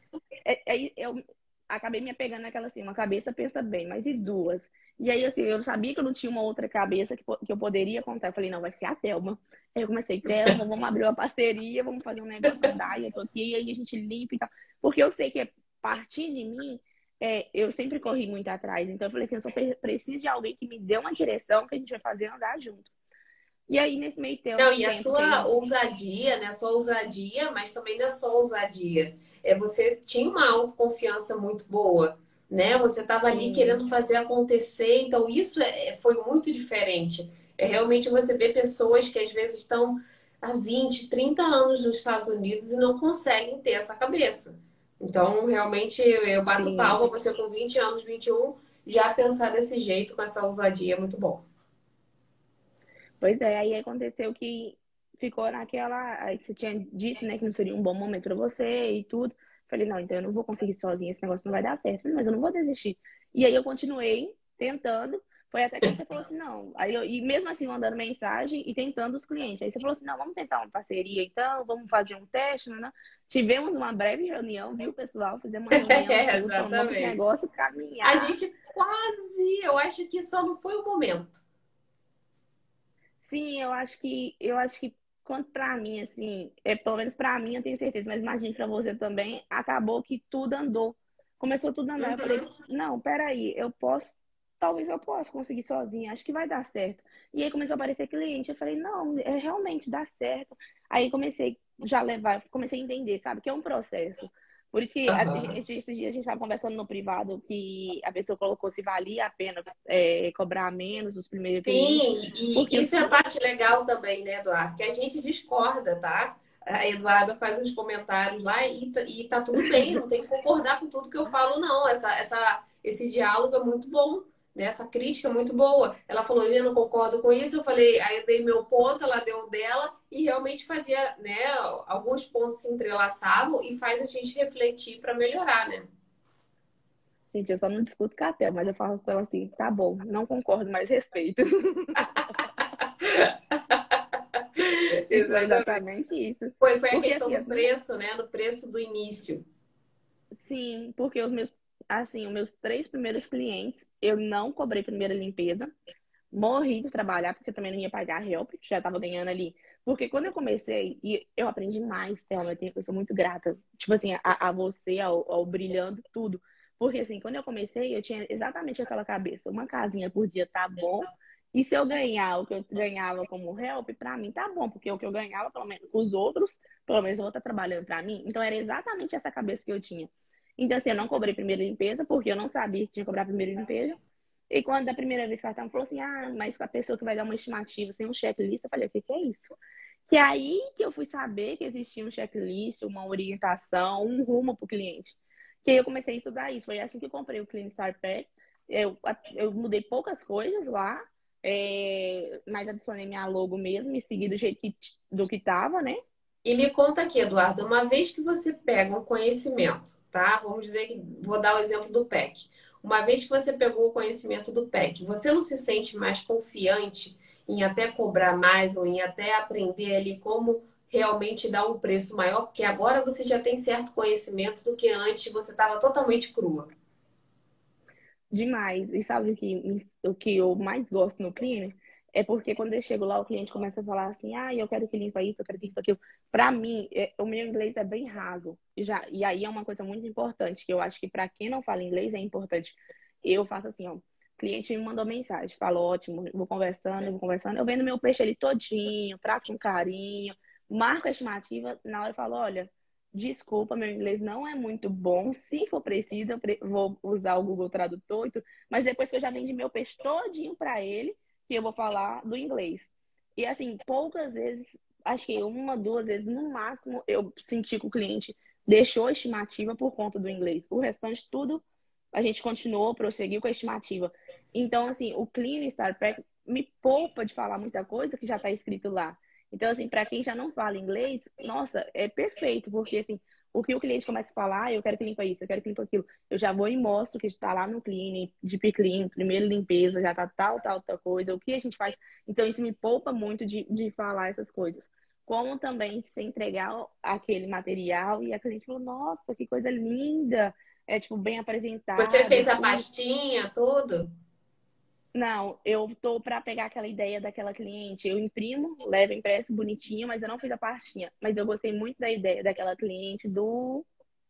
é, é, eu acabei me apegando naquela, assim, uma cabeça pensa bem, mas e duas? E aí, assim, eu sabia que eu não tinha uma outra cabeça que, que eu poderia contar. Eu falei, não, vai ser a Thelma. Aí eu comecei, Thelma, vamos abrir uma parceria, vamos fazer um negócio da eu tô aqui, aí a gente limpa e tal. Porque eu sei que a partir de mim, é, eu sempre corri muito atrás. Então eu falei assim, eu só preciso de alguém que me dê uma direção que a gente vai fazer andar junto. E aí, nesse meio tempo. Não, e a sua ousadia, né? A sua ousadia, mas também não é só ousadia. É, você tinha uma autoconfiança muito boa, né? Você estava ali querendo fazer acontecer, então isso é, é, foi muito diferente. É realmente você ver pessoas que às vezes estão há 20, 30 anos nos Estados Unidos e não conseguem ter essa cabeça. Então, realmente, eu, eu bato Sim. palma, você com 20 anos, 21, já pensar desse jeito, com essa ousadia, é muito bom. Pois é, aí aconteceu que ficou naquela. Aí você tinha dito, né, que não seria um bom momento para você e tudo. Falei, não, então eu não vou conseguir sozinha, esse negócio não vai dar certo. Falei, mas eu não vou desistir. E aí eu continuei tentando, Foi até que você falou assim, não. Aí eu, e mesmo assim, mandando mensagem e tentando os clientes. Aí você falou assim, não, vamos tentar uma parceria então, vamos fazer um teste, né? Tivemos uma breve reunião, viu, pessoal? Fizemos uma reunião, é, exatamente. negócio caminhar. A gente quase, eu acho que só não foi o momento. Sim, eu acho que eu acho que quanto para mim, assim, é, pelo menos para mim, eu tenho certeza, mas imagine para você também, acabou que tudo andou. Começou tudo a andar. Uhum. Eu falei, não, peraí, eu posso, talvez eu possa conseguir sozinha, acho que vai dar certo. E aí começou a aparecer cliente, eu falei, não, é realmente dá certo. Aí comecei já levar, comecei a entender, sabe, que é um processo. Por isso que uhum. a, esses dias a gente estava conversando no privado que a pessoa colocou se valia a pena é, cobrar menos os primeiros Sim, e porque... isso é a parte legal também, né, Eduardo? Que a gente discorda, tá? A Eduarda faz uns comentários lá e, e tá tudo bem, não tem que concordar com tudo que eu falo, não. Essa, essa, esse diálogo é muito bom né? Essa crítica é muito boa. Ela falou, eu não concordo com isso. Eu falei, aí eu dei meu ponto, ela deu dela e realmente fazia, né? Alguns pontos se entrelaçavam e faz a gente refletir para melhorar, né? Gente, eu só não discuto com a Théo, mas eu falo com ela assim, tá bom, não concordo, mas respeito. exatamente isso. Foi, foi a porque, questão assim, do preço, né? Do preço do início. Sim, porque os meus assim, os meus três primeiros clientes, eu não cobrei primeira limpeza. Morri de trabalhar, porque também não ia pagar help, já tava ganhando ali. Porque quando eu comecei, e eu aprendi mais, Thelma, eu sou muito grata, tipo assim, a, a você, ao, ao brilhando, tudo. Porque assim, quando eu comecei, eu tinha exatamente aquela cabeça, uma casinha por dia tá bom, e se eu ganhar o que eu ganhava como help, para mim tá bom, porque o que eu ganhava, pelo menos, os outros, pelo menos eu vou estar trabalhando para mim. Então era exatamente essa cabeça que eu tinha. Então, assim, eu não cobrei primeira limpeza, porque eu não sabia que tinha que cobrar primeira limpeza. E quando da primeira vez que ela estava, falou assim, ah, mas a pessoa que vai dar uma estimativa sem um checklist, eu falei, o que, que é isso? Que é aí que eu fui saber que existia um checklist, uma orientação, um rumo para o cliente. Que aí eu comecei a estudar isso. Foi assim que eu comprei o Clean Start Pack. Eu, eu mudei poucas coisas lá, é, mas adicionei minha logo mesmo e segui do jeito que, do que estava, né? E me conta aqui, Eduardo, uma vez que você pega um conhecimento tá? Vamos dizer que vou dar o exemplo do PEC. Uma vez que você pegou o conhecimento do PEC, você não se sente mais confiante em até cobrar mais ou em até aprender ali como realmente dar um preço maior, porque agora você já tem certo conhecimento do que antes você estava totalmente crua. Demais. E sabe o que, o que eu mais gosto no cleaner? É porque quando eu chego lá, o cliente começa a falar assim, ah, eu quero que limpa isso, eu quero que limpa aquilo. Para mim, é, o meu inglês é bem raso. Já, e aí é uma coisa muito importante, que eu acho que para quem não fala inglês é importante. Eu faço assim, ó, cliente me mandou mensagem, fala, ótimo, vou conversando, vou conversando, eu vendo meu peixe ali todinho, trato com carinho, marco a estimativa, na hora eu falo, olha, desculpa, meu inglês não é muito bom. Se for preciso, eu vou usar o Google Tradutor, mas depois que eu já vendi meu peixe todinho para ele, que eu vou falar do inglês. E assim, poucas vezes, acho que uma, duas vezes no máximo, eu senti que o cliente deixou a estimativa por conta do inglês. O restante, tudo, a gente continuou, prosseguiu com a estimativa. Então, assim, o Clean Star Pack me poupa de falar muita coisa que já está escrito lá. Então, assim, para quem já não fala inglês, nossa, é perfeito, porque assim, o que o cliente começa a falar, ah, eu quero que limpa isso, eu quero que limpa aquilo. Eu já vou e mostro que está lá no clean, de clean, primeiro limpeza, já tá tal, tal, tal coisa, o que a gente faz. Então, isso me poupa muito de, de falar essas coisas. Como também se entregar aquele material e a cliente falou, nossa, que coisa linda, é tipo bem apresentado. Você fez a pastinha, tudo? Não, eu tô para pegar aquela ideia daquela cliente. Eu imprimo, levo impresso bonitinho, mas eu não fiz a pastinha. Mas eu gostei muito da ideia daquela cliente do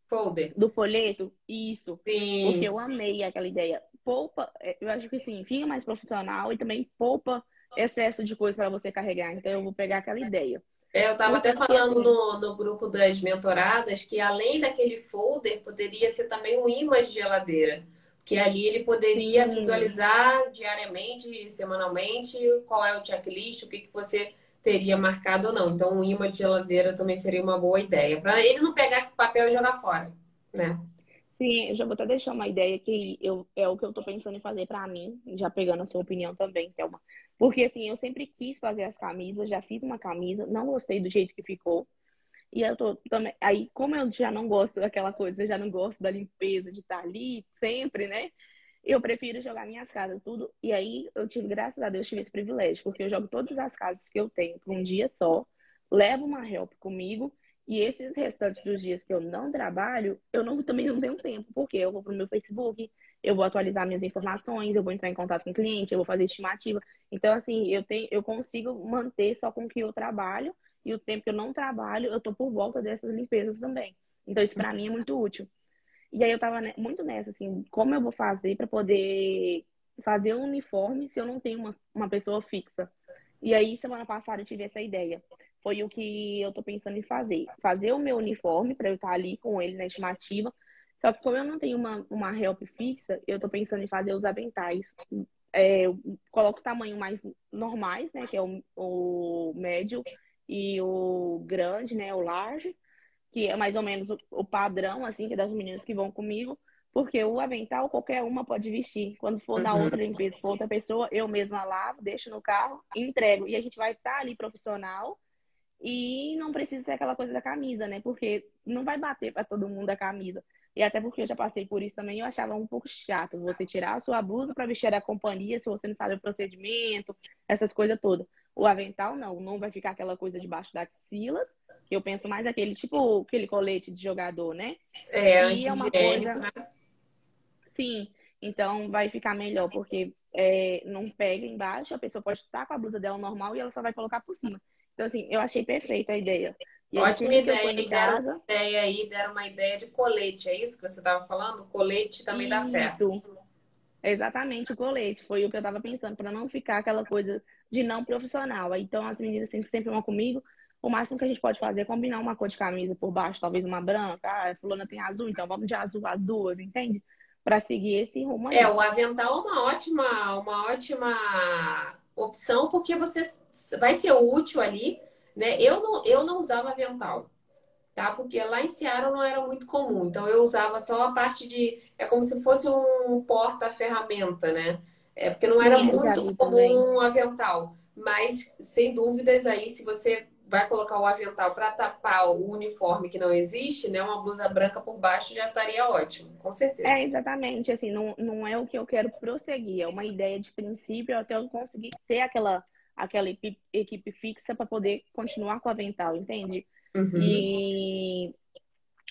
folder, do folheto. Isso. Sim. Porque eu amei aquela ideia. Poupa, é, eu acho que sim, fica mais profissional e também poupa excesso de coisa para você carregar. Então eu vou pegar aquela ideia. É, eu estava até falando no, no grupo das mentoradas que além daquele folder poderia ser também um imã de geladeira que ali ele poderia visualizar diariamente, semanalmente, qual é o checklist, o que, que você teria marcado ou não. Então, um imã de geladeira também seria uma boa ideia, para ele não pegar papel e jogar fora, né? Sim, eu já vou até deixar uma ideia que eu, é o que eu tô pensando em fazer para mim, já pegando a sua opinião também, Thelma. Porque, assim, eu sempre quis fazer as camisas, já fiz uma camisa, não gostei do jeito que ficou. E eu tô também. Aí, como eu já não gosto daquela coisa, eu já não gosto da limpeza, de estar ali sempre, né? Eu prefiro jogar minhas casas tudo. E aí eu tive, graças a Deus, tive esse privilégio, porque eu jogo todas as casas que eu tenho por um dia só, levo uma help comigo, e esses restantes dos dias que eu não trabalho, eu não, também não tenho tempo, porque eu vou pro meu Facebook, eu vou atualizar minhas informações, eu vou entrar em contato com o cliente, eu vou fazer estimativa. Então, assim, eu tenho, eu consigo manter só com o que eu trabalho, e o tempo que eu não trabalho, eu tô por volta dessas limpezas também. Então, isso para mim é muito útil. E aí eu tava muito nessa, assim, como eu vou fazer para poder fazer um uniforme se eu não tenho uma, uma pessoa fixa? E aí, semana passada, eu tive essa ideia. Foi o que eu tô pensando em fazer. Fazer o meu uniforme para eu estar ali com ele na estimativa. Só que como eu não tenho uma, uma help fixa, eu tô pensando em fazer os aventais. É, eu coloco o tamanho mais normais, né? Que é o, o médio e o grande, né? O large que é mais ou menos o, o padrão, assim, que é das meninas que vão comigo, porque o avental qualquer uma pode vestir. Quando for na uhum. outra limpeza for outra pessoa, eu mesma lavo, deixo no carro e entrego. E a gente vai estar tá ali profissional e não precisa ser aquela coisa da camisa, né? Porque não vai bater para todo mundo a camisa. E até porque eu já passei por isso também, eu achava um pouco chato você tirar a sua blusa para vestir a companhia se você não sabe o procedimento, essas coisas todas. O avental não, não vai ficar aquela coisa debaixo das axilas eu penso mais aquele, tipo, aquele colete de jogador, né? É, e é uma coisa. Né? Sim, então vai ficar melhor, porque é, não pega embaixo, a pessoa pode estar com a blusa dela normal e ela só vai colocar por cima. Então, assim, eu achei perfeita a ideia. E Ótima ideia, deram casa... ideia aí, deram uma ideia de colete, é isso que você estava falando? Colete também isso. dá certo. Exatamente, o colete. Foi o que eu estava pensando, para não ficar aquela coisa de não profissional. Então, as meninas sempre, vão comigo, o máximo que a gente pode fazer é combinar uma cor de camisa por baixo, talvez uma branca. Ah, a fulana tem azul, então vamos de azul as duas, entende? Para seguir esse rumo aí. É, o avental é uma ótima, uma ótima opção, porque você vai ser útil ali, né? Eu não, eu não usava avental, tá? Porque lá em Seattle não era muito comum. Então eu usava só a parte de. É como se fosse um porta-ferramenta, né? É porque não era muito comum um avental. Mas, sem dúvidas, aí, se você vai colocar o avental para tapar o uniforme que não existe, né? Uma blusa branca por baixo já estaria ótimo, com certeza. É, exatamente. Assim, não, não é o que eu quero prosseguir, é uma ideia de princípio até eu conseguir ter aquela, aquela equipe, fixa para poder continuar com o avental, entende? Uhum. E,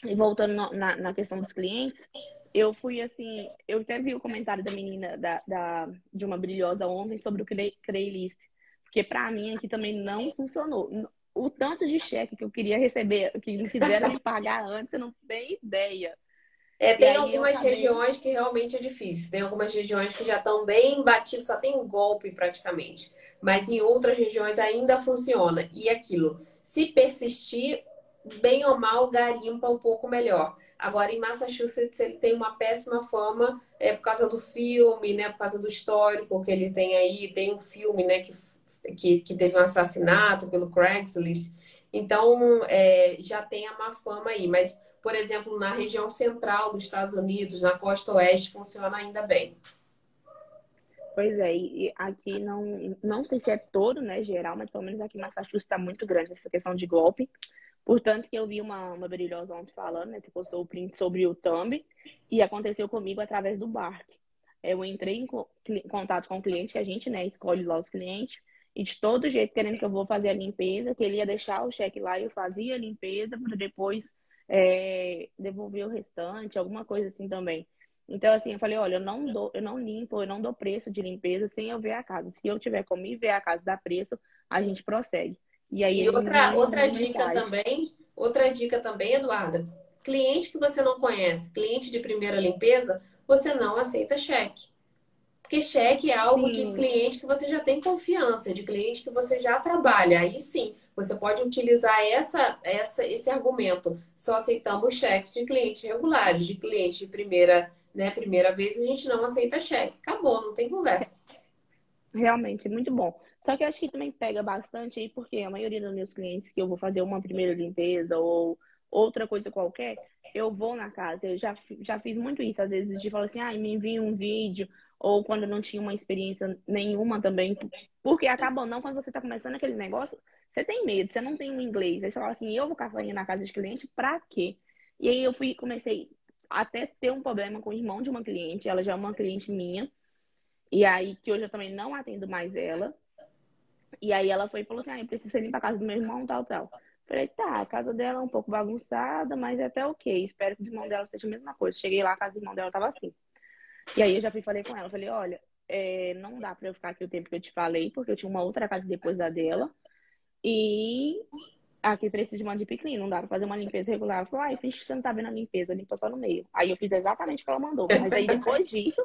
e, voltando na, na questão dos clientes, eu fui assim, eu até vi o comentário da menina da, da de uma brilhosa ontem sobre o Craylist. Porque para mim aqui também não funcionou o tanto de cheque que eu queria receber, que não quiseram me pagar antes, eu não tenho ideia. É, tem algumas acabei... regiões que realmente é difícil. Tem algumas regiões que já estão bem batidas, só tem um golpe praticamente. Mas em outras regiões ainda funciona. E aquilo, se persistir, bem ou mal, garimpa um pouco melhor. Agora, em Massachusetts, ele tem uma péssima fama é, por causa do filme, né? Por causa do histórico que ele tem aí. Tem um filme, né? Que que, que teve um assassinato pelo Craigslist. Então, é, já tem a má fama aí. Mas, por exemplo, na região central dos Estados Unidos, na costa oeste, funciona ainda bem. Pois é, e aqui não, não sei se é todo, né, geral, mas pelo menos aqui em Massachusetts está muito grande essa questão de golpe. Portanto, que eu vi uma, uma brilhosa ontem falando, né, você postou o print sobre o Thumb, e aconteceu comigo através do Bark. Eu entrei em contato com o cliente, que a gente, né, escolhe lá os clientes, e de todo jeito querendo que eu vou fazer a limpeza, que ele ia deixar o cheque lá e eu fazia a limpeza para depois é, devolver o restante, alguma coisa assim também. Então, assim, eu falei, olha, eu não dou, eu não limpo, eu não dou preço de limpeza sem eu ver a casa. Se eu tiver como ir ver a casa dar preço, a gente prossegue. E aí e outra, outra dica também, outra dica também, Eduarda, cliente que você não conhece, cliente de primeira limpeza, você não aceita cheque. Porque cheque é algo sim. de cliente que você já tem confiança, de cliente que você já trabalha. Aí sim, você pode utilizar essa, essa, esse argumento. Só aceitamos cheques de clientes regulares, de cliente de primeira, né, primeira vez, a gente não aceita cheque. Acabou, não tem conversa. Realmente, muito bom. Só que eu acho que também pega bastante aí, porque a maioria dos meus clientes que eu vou fazer uma primeira limpeza ou outra coisa qualquer, eu vou na casa. Eu já, já fiz muito isso, às vezes, de falar assim, ah, me envia um vídeo ou quando não tinha uma experiência nenhuma também. Porque acaba não, quando você está começando aquele negócio, você tem medo, você não tem o inglês. Aí você fala assim, eu vou caçar na casa de cliente, pra quê? E aí eu fui, comecei até ter um problema com o irmão de uma cliente, ela já é uma cliente minha, e aí que hoje eu também não atendo mais ela. E aí ela foi e falou assim: ah, eu preciso limpar a casa do meu irmão, tal, tal. Falei, tá, a casa dela é um pouco bagunçada, mas é até ok. Espero que o irmão dela seja a mesma coisa. Cheguei lá, a casa do irmão dela tava assim. E aí eu já fui falei com ela, falei, olha, é, não dá pra eu ficar aqui o tempo que eu te falei, porque eu tinha uma outra casa depois da dela. E aqui precisa de uma deep clean, não dá pra fazer uma limpeza regular. Ela falou, ai, finge que você não tá vendo a limpeza, limpa só no meio. Aí eu fiz exatamente o que ela mandou. Mas aí depois disso,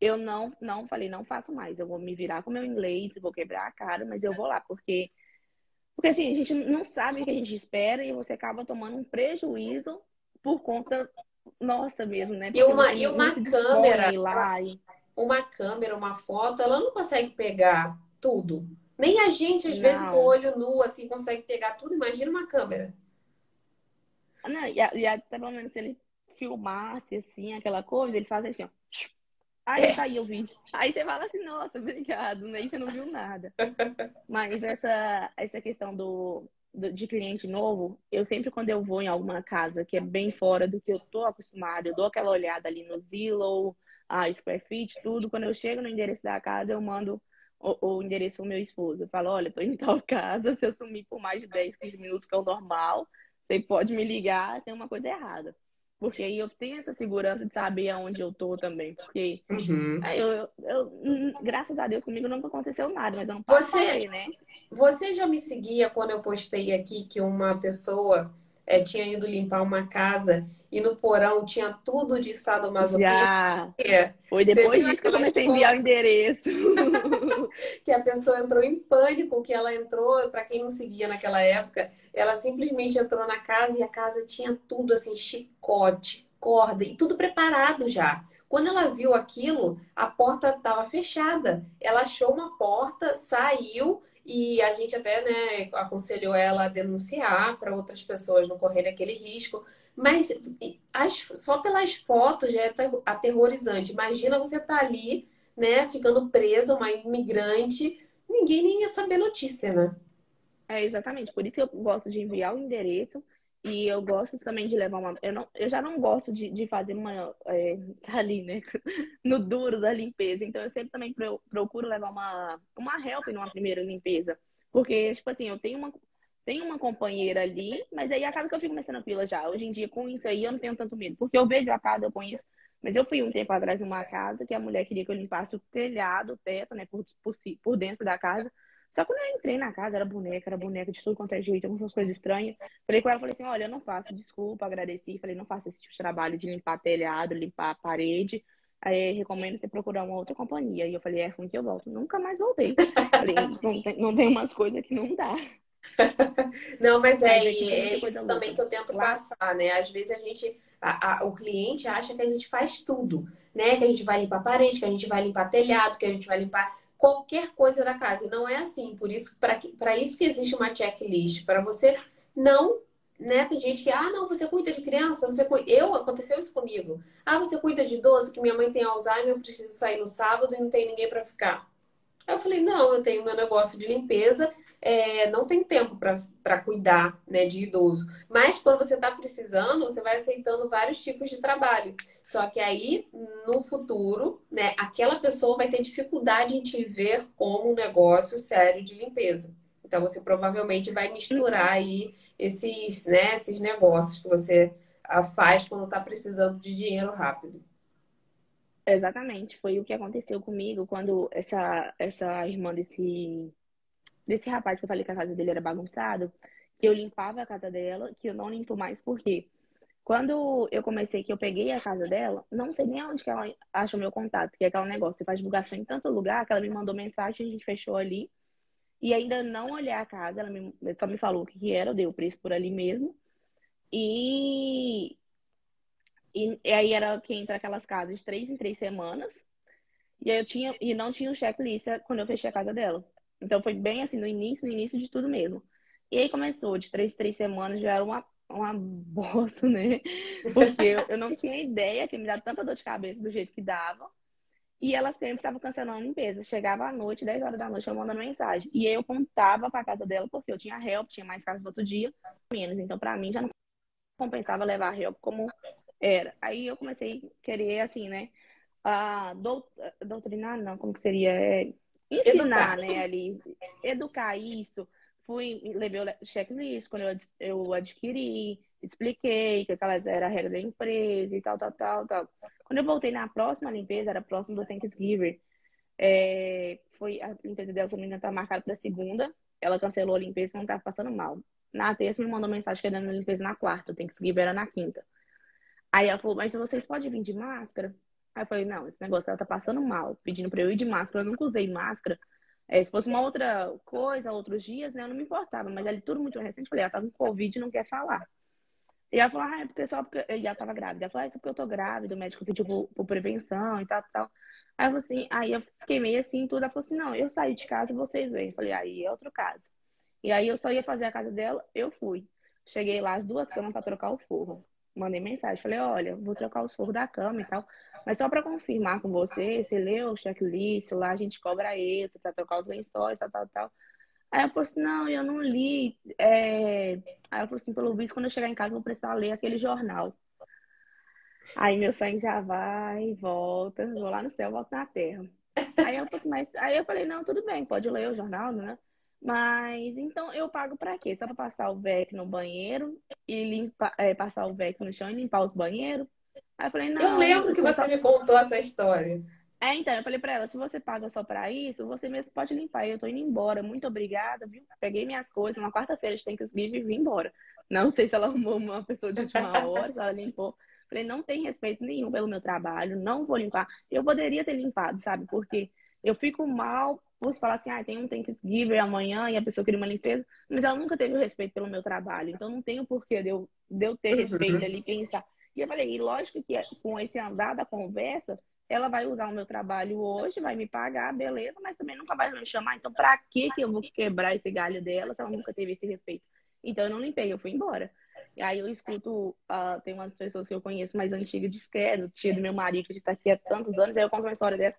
eu não, não falei, não faço mais. Eu vou me virar com meu inglês, vou quebrar a cara, mas eu vou lá, porque porque assim, a gente não sabe o que a gente espera e você acaba tomando um prejuízo por conta nossa mesmo, né? Porque e uma, e uma câmera, lá e... uma câmera, uma foto, ela não consegue pegar tudo. Nem a gente, às não. vezes, com o olho nu, assim, consegue pegar tudo. Imagina uma câmera. Não, e, e até pelo menos se ele filmasse, assim, aquela coisa, eles fazem assim, ó. Aí saiu o vídeo. Aí você fala assim, nossa, obrigado, né? Você não viu nada. Mas essa, essa questão do, do, de cliente novo, eu sempre quando eu vou em alguma casa que é bem fora do que eu tô acostumado, eu dou aquela olhada ali no Zillow, a Square Feet, tudo. Quando eu chego no endereço da casa, eu mando o, o endereço do meu esposo. Eu falo, olha, tô em tal casa, se eu sumir por mais de 10, 15 minutos, que é o normal, você pode me ligar, tem uma coisa errada. Porque aí eu tenho essa segurança de saber aonde eu tô também. Porque uhum. eu, eu, eu, hum, graças a Deus, comigo nunca aconteceu nada, mas eu não posso você, saber, né? Você já me seguia quando eu postei aqui que uma pessoa é, tinha ido limpar uma casa e no porão tinha tudo de estado Já. Foi depois disso que eu comecei a enviar o endereço. que a pessoa entrou em pânico, que ela entrou, para quem não seguia naquela época, ela simplesmente entrou na casa e a casa tinha tudo assim, chicote, corda e tudo preparado já. Quando ela viu aquilo, a porta estava fechada. Ela achou uma porta, saiu e a gente até né, aconselhou ela a denunciar para outras pessoas não correrem aquele risco. Mas as, só pelas fotos já é aterrorizante. Imagina você estar tá ali, né, ficando presa, uma imigrante, ninguém nem ia saber notícia, né? É, exatamente. Por isso que eu gosto de enviar o endereço e eu gosto também de levar uma. Eu, não, eu já não gosto de, de fazer uma. É, ali, né? No duro da limpeza. Então eu sempre também procuro levar uma, uma help numa primeira limpeza. Porque, tipo assim, eu tenho uma, tenho uma companheira ali, mas aí acaba que eu fico começando a fila já. Hoje em dia, com isso aí, eu não tenho tanto medo. Porque eu vejo a casa, eu conheço. Mas eu fui um tempo atrás numa casa que a mulher queria que eu limpasse o telhado, o teto, né? Por, por, por dentro da casa. Só que quando eu entrei na casa, era boneca, era boneca de tudo quanto é jeito, algumas coisas estranhas. Falei com ela, falei assim, olha, eu não faço, desculpa, agradeci. Falei, não faço esse tipo de trabalho de limpar telhado, limpar a parede. Aí recomendo você procurar uma outra companhia. E eu falei, é ruim que eu volto. Nunca mais voltei. falei, não tem, não tem umas coisas que não dá. Não, mas é, é, é isso também que eu tento claro. passar, né? Às vezes a gente, a, a, o cliente acha que a gente faz tudo, né? Que a gente vai limpar parede, que a gente vai limpar telhado, que a gente vai limpar qualquer coisa da casa. Não é assim. Por isso, para isso que existe uma checklist, para você não, né? Tem gente que, ah, não, você cuida de criança, você cuida. Eu, aconteceu isso comigo. Ah, você cuida de idoso, que minha mãe tem Alzheimer, eu preciso sair no sábado e não tem ninguém para ficar. Eu falei, não, eu tenho meu negócio de limpeza, é, não tem tempo para cuidar né, de idoso. Mas quando você está precisando, você vai aceitando vários tipos de trabalho. Só que aí, no futuro, né, aquela pessoa vai ter dificuldade em te ver como um negócio sério de limpeza. Então você provavelmente vai misturar aí esses, né, esses negócios que você ah, faz quando está precisando de dinheiro rápido. Exatamente, foi o que aconteceu comigo quando essa, essa irmã desse, desse rapaz que eu falei que a casa dele era bagunçada, que eu limpava a casa dela, que eu não limpo mais, por quê? Quando eu comecei, que eu peguei a casa dela, não sei nem onde que ela acha o meu contato, que é aquele negócio, você faz divulgação em tanto lugar que ela me mandou mensagem, a gente fechou ali. E ainda não olhei a casa, ela me, só me falou o que era, eu dei o preço por ali mesmo. E e, aí era que entra aquelas casas de três em três semanas. E eu tinha, e não tinha o checklist quando eu fechei a casa dela. Então foi bem assim, no início, no início de tudo mesmo. E aí começou, de três, três semanas já era uma, uma bosta, né? Porque eu, eu não tinha ideia que me dava tanta dor de cabeça do jeito que dava. E ela sempre estava cancelando limpeza. Chegava à noite, 10 horas da noite, ela mandando mensagem. E eu contava para casa dela, porque eu tinha help, tinha mais casas no outro dia, menos. Então, para mim, já não compensava levar help como Era. Aí eu comecei a querer, assim, né? A doutrinar, não, como que seria? É, ensinar, educar. né, ali. Educar isso. Fui, levei o checklist quando eu, eu adquiri, expliquei que aquelas era a regra da empresa e tal, tal, tal, tal. Quando eu voltei na próxima limpeza, era próximo do Thanksgiving, é, foi a limpeza dela, se não me engano, tá marcada para segunda. Ela cancelou a limpeza porque não estava passando mal. Na terça me mandou mensagem querendo a limpeza na quarta, o Thanksgiving era na quinta. Aí ela falou, mas vocês podem vir de máscara? Aí eu falei, não, esse negócio ela tá passando mal, pedindo pra eu ir de máscara. Eu nunca usei máscara. É, se fosse uma outra coisa, outros dias, né, eu não me importava. Mas ali tudo muito recente, eu falei, ela tá com Covid e não quer falar. E ela falou, ah, é porque só porque. E ela tava grávida. Ela falou, ah, é só porque eu tô grávida, o médico pediu por, por prevenção e tal, tal. Aí eu assim, aí eu fiquei meio assim, tudo. Ela falou assim, não, eu saí de casa e vocês vêm. Eu falei, aí é outro caso. E aí eu só ia fazer a casa dela, eu fui. Cheguei lá, as duas camas para trocar o forro. Mandei mensagem, falei, olha, vou trocar os forros da cama e tal. Mas só para confirmar com você, você leu o checklist, lá a gente cobra extra para trocar os lençóis, tal, tal, tal. Aí eu falei assim, não, eu não li. É... Aí eu falei assim, pelo visto, quando eu chegar em casa, eu vou precisar ler aquele jornal. Aí meu sangue já vai, volta, vou lá no céu, volto na terra. Aí eu, mas, aí eu falei, não, tudo bem, pode ler o jornal, né? Mas então eu pago para quê? Só para passar o VEC no banheiro e limpar, é, passar o VEC no chão e limpar os banheiros? Aí eu falei, não. Eu lembro que você só... me contou essa história. É, então, eu falei pra ela, se você paga só pra isso, você mesmo pode limpar. Eu tô indo embora, muito obrigada, viu? Peguei minhas coisas, uma quarta-feira de Thanksgiving e vim embora. Não sei se ela arrumou uma pessoa de última hora, se ela limpou. Falei, não tem respeito nenhum pelo meu trabalho, não vou limpar. Eu poderia ter limpado, sabe? Porque eu fico mal por falar assim, ah, tem um Thanksgiving amanhã e a pessoa queria uma limpeza, mas ela nunca teve respeito pelo meu trabalho. Então não tem o porquê de eu, de eu ter uhum. respeito ali, pensar. E eu falei, e lógico que com esse andar da conversa, ela vai usar o meu trabalho hoje, vai me pagar, beleza, mas também nunca vai me chamar. Então, pra que que eu vou quebrar esse galho dela se ela nunca teve esse respeito? Então, eu não limpei, eu fui embora. E aí eu escuto, uh, tem umas pessoas que eu conheço mais antigas de esquerda, tia do meu marido, que está aqui há tantos anos, aí eu conto uma história dessa.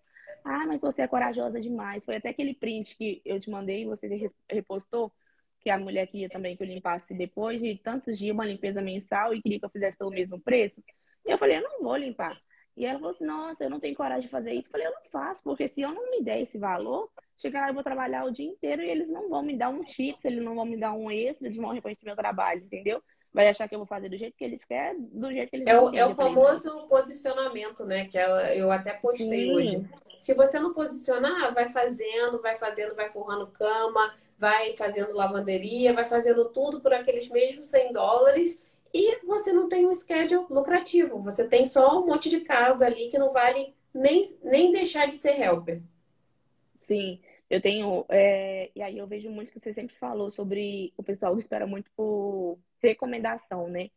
Ah, mas você é corajosa demais. Foi até aquele print que eu te mandei e você repostou, que a mulher queria também que eu limpasse depois de tantos dias uma limpeza mensal e queria que eu fizesse pelo mesmo preço. E eu falei, eu não vou limpar. E ela falou assim, nossa, eu não tenho coragem de fazer isso. Eu falei, eu não faço, porque se eu não me der esse valor, chegar lá eu vou trabalhar o dia inteiro e eles não vão me dar um tips, eles não vão me dar um extra, eles vão reconhecer meu trabalho, entendeu? Vai achar que eu vou fazer do jeito que eles querem, do jeito que eles é o, É o famoso posicionamento, né? Que eu até postei Sim. hoje. Se você não posicionar, vai fazendo, vai fazendo, vai forrando cama, vai fazendo lavanderia, vai fazendo tudo por aqueles mesmos 100 dólares e você não tem um schedule lucrativo. Você tem só um monte de casa ali que não vale nem, nem deixar de ser helper. Sim, eu tenho. É, e aí eu vejo muito que você sempre falou sobre o pessoal espera muito por recomendação, né?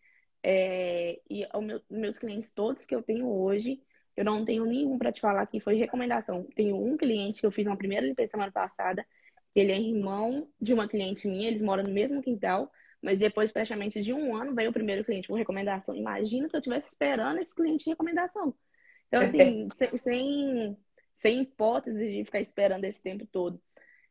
É, e os meu, meus clientes todos que eu tenho hoje, eu não tenho nenhum para te falar que foi recomendação. Tenho um cliente que eu fiz uma primeira limpeza semana passada, ele é irmão de uma cliente minha, eles moram no mesmo quintal. Mas depois, praticamente de um ano, veio o primeiro cliente com recomendação. Imagina se eu estivesse esperando esse cliente de recomendação. Então, assim, sem, sem hipótese de ficar esperando esse tempo todo.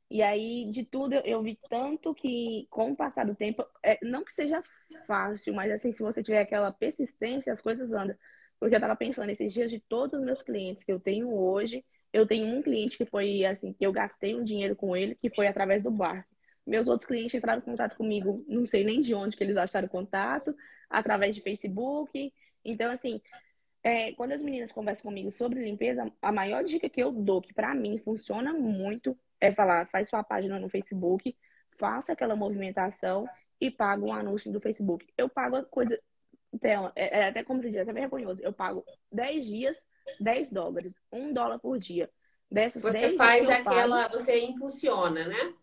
E aí, de tudo, eu, eu vi tanto que, com o passar do tempo, é, não que seja fácil, mas assim, se você tiver aquela persistência, as coisas andam. Porque eu tava pensando, esses dias de todos os meus clientes que eu tenho hoje, eu tenho um cliente que foi assim, que eu gastei um dinheiro com ele, que foi através do barco. Meus outros clientes entraram em contato comigo, não sei nem de onde que eles acharam contato, através de Facebook. Então, assim, é, quando as meninas conversam comigo sobre limpeza, a maior dica que eu dou, que para mim funciona muito, é falar: faz sua página no Facebook, faça aquela movimentação e paga um anúncio do Facebook. Eu pago a coisa. Então, é, é até como se diz, é vergonhoso. Eu pago 10 dias, 10 dólares, 1 dólar por dia. Dessas você faz aquela, pago, você impulsiona, né?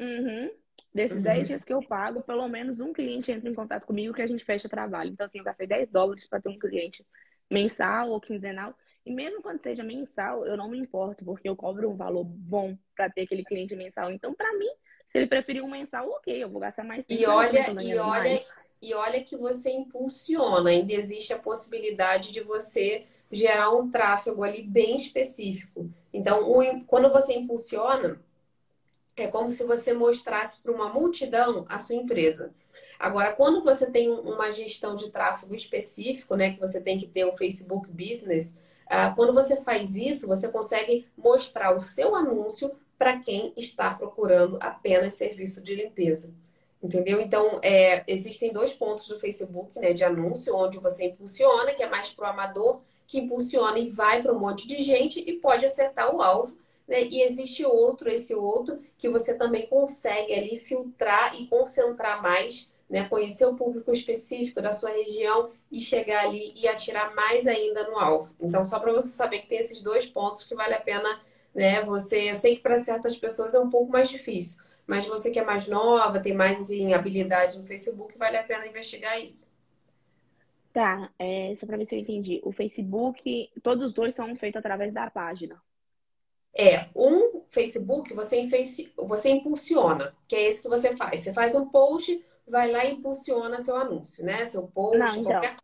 Uhum. Desses uhum. 10 dias que eu pago, pelo menos um cliente entra em contato comigo que a gente fecha trabalho. Então, assim, eu gastei 10 dólares para ter um cliente mensal ou quinzenal. E mesmo quando seja mensal, eu não me importo, porque eu cobro um valor bom para ter aquele cliente mensal. Então, para mim, se ele preferir um mensal, ok, eu vou gastar mais. E olha, e olha, e olha que você impulsiona. Ainda existe a possibilidade de você gerar um tráfego ali bem específico. Então, o, quando você impulsiona, É como se você mostrasse para uma multidão a sua empresa. Agora, quando você tem uma gestão de tráfego específico, né, que você tem que ter o Facebook Business, ah, quando você faz isso, você consegue mostrar o seu anúncio para quem está procurando apenas serviço de limpeza. Entendeu? Então, é, existem dois pontos do Facebook, né, de anúncio, onde você impulsiona, que é mais para o amador, que impulsiona e vai para um monte de gente e pode acertar o alvo. Né? E existe outro, esse outro, que você também consegue ali filtrar e concentrar mais, né? conhecer o público específico da sua região e chegar ali e atirar mais ainda no alvo. Então, só para você saber que tem esses dois pontos que vale a pena, né? Você, eu sei que para certas pessoas é um pouco mais difícil, mas você que é mais nova, tem mais assim, habilidade no Facebook, vale a pena investigar isso. Tá, é, só para ver se eu entendi. O Facebook, todos os dois são feitos através da página. É, um Facebook você, você impulsiona, que é esse que você faz. Você faz um post, vai lá e impulsiona seu anúncio, né? Seu post, Não, então, qualquer...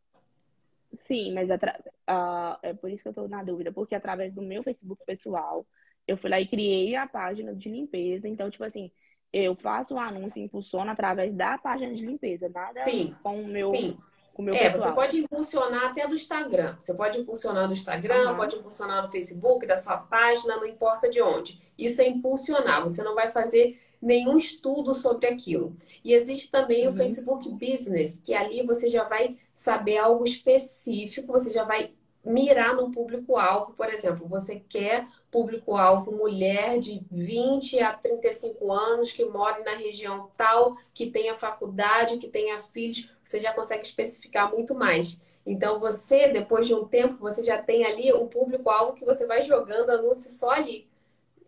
Sim, mas atra... uh, é por isso que eu estou na dúvida, porque através do meu Facebook pessoal, eu fui lá e criei a página de limpeza. Então, tipo assim, eu faço o anúncio e impulsiono através da página de limpeza, nada sim, com o meu. Sim com o meu é, pessoal. você pode impulsionar até do Instagram. Você pode impulsionar do Instagram, uhum. pode impulsionar do Facebook, da sua página, não importa de onde. Isso é impulsionar. Você não vai fazer nenhum estudo sobre aquilo. E existe também uhum. o Facebook Business, que ali você já vai saber algo específico, você já vai mirar num público-alvo, por exemplo, você quer público-alvo mulher de 20 a 35 anos que mora na região tal, que tenha faculdade, que tenha filhos, você já consegue especificar muito mais. Então você, depois de um tempo, você já tem ali um público-alvo que você vai jogando anúncio só ali.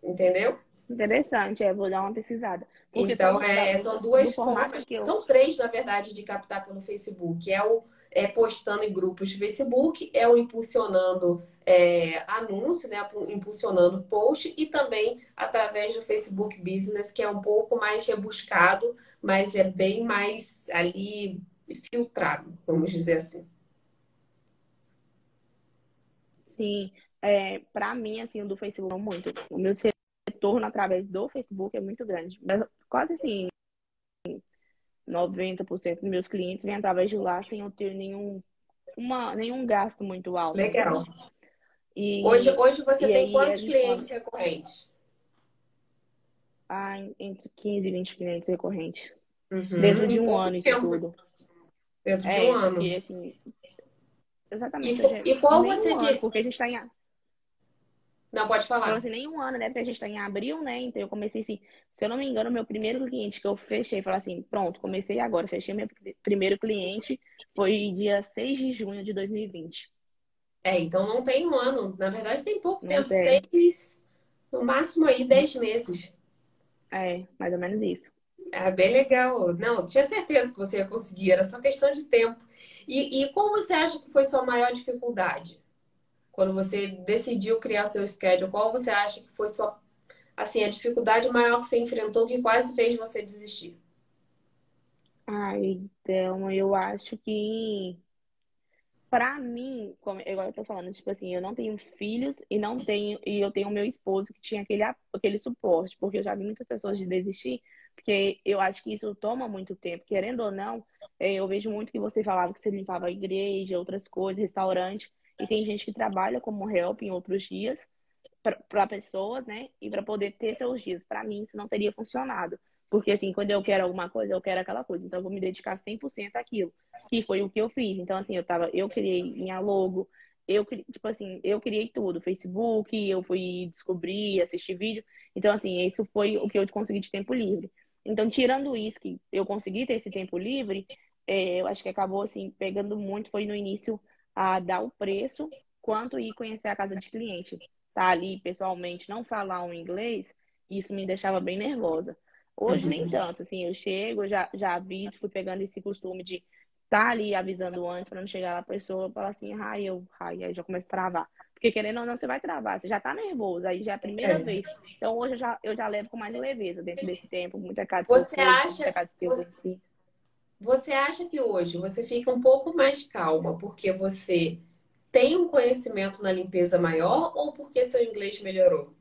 Entendeu? Interessante, é, vou dar uma pesquisada. Porque então, é, são duas formas, eu... são três, na verdade, de captar pelo Facebook. É o é, postando em grupos de Facebook, é o impulsionando é, anúncio, né, impulsionando post e também através do Facebook Business, que é um pouco mais rebuscado, mas é bem mais ali filtrado, vamos dizer assim. Sim, é, para mim, assim, o do Facebook não muito. O meu retorno através do Facebook é muito grande. Quase assim, 90% dos meus clientes vêm através de lá sem eu ter nenhum, uma, nenhum gasto muito alto. Legal. E, hoje, hoje você tem quantos clientes recorrentes? Ah, entre 15 e 20 clientes recorrentes. Uhum. Dentro de um ano, isso tudo. Dentro é, de um ano. Porque, assim, exatamente. E, e qual você um diz? Porque a gente está em não, pode falar. Então, assim, nem um ano, né? Porque a gente tá em abril, né? Então eu comecei assim, se eu não me engano, meu primeiro cliente que eu fechei, falei assim, pronto, comecei agora, fechei meu primeiro cliente, foi dia 6 de junho de 2020. É, então não tem um ano. Na verdade, tem pouco não tempo, tem. seis, no máximo aí, dez meses. É, mais ou menos isso. É bem legal. Não, tinha certeza que você ia conseguir, era só questão de tempo. E, e qual você acha que foi sua maior dificuldade? Quando você decidiu criar seu schedule, qual você acha que foi sua assim a dificuldade maior que você enfrentou que quase fez você desistir? Ah, então eu acho que para mim, como eu tô falando, tipo assim, eu não tenho filhos e não tenho e eu tenho meu esposo que tinha aquele aquele suporte, porque eu já vi muitas pessoas de desistir, porque eu acho que isso toma muito tempo, querendo ou não, é, eu vejo muito que você falava que você limpava a igreja, outras coisas, restaurante, e tem gente que trabalha como help em outros dias para pessoas, né? E para poder ter seus dias. Para mim, isso não teria funcionado. Porque, assim, quando eu quero alguma coisa, eu quero aquela coisa. Então, eu vou me dedicar 100% àquilo. Que foi o que eu fiz. Então, assim, eu tava... Eu criei minha logo. Eu, tipo assim, eu criei tudo. Facebook, eu fui descobrir, assistir vídeo. Então, assim, isso foi o que eu consegui de tempo livre. Então, tirando isso, que eu consegui ter esse tempo livre, é, eu acho que acabou, assim, pegando muito. Foi no início a dar o preço quanto ir conhecer a casa de cliente. Tá ali pessoalmente, não falar um inglês, isso me deixava bem nervosa. Hoje uhum. nem tanto, assim, eu chego, já, já vi, fui pegando esse costume de estar tá ali avisando antes para não chegar lá a pessoa e falar assim, ai, eu, ai, aí já começa a travar. Porque querendo ou não, você vai travar, você já tá nervoso, aí já é a primeira é. vez. Então hoje eu já, eu já levo com mais leveza dentro desse tempo, muita casa Você acha, muita casa que eu venci. Você acha que hoje você fica um pouco mais calma porque você tem um conhecimento na limpeza maior ou porque seu inglês melhorou?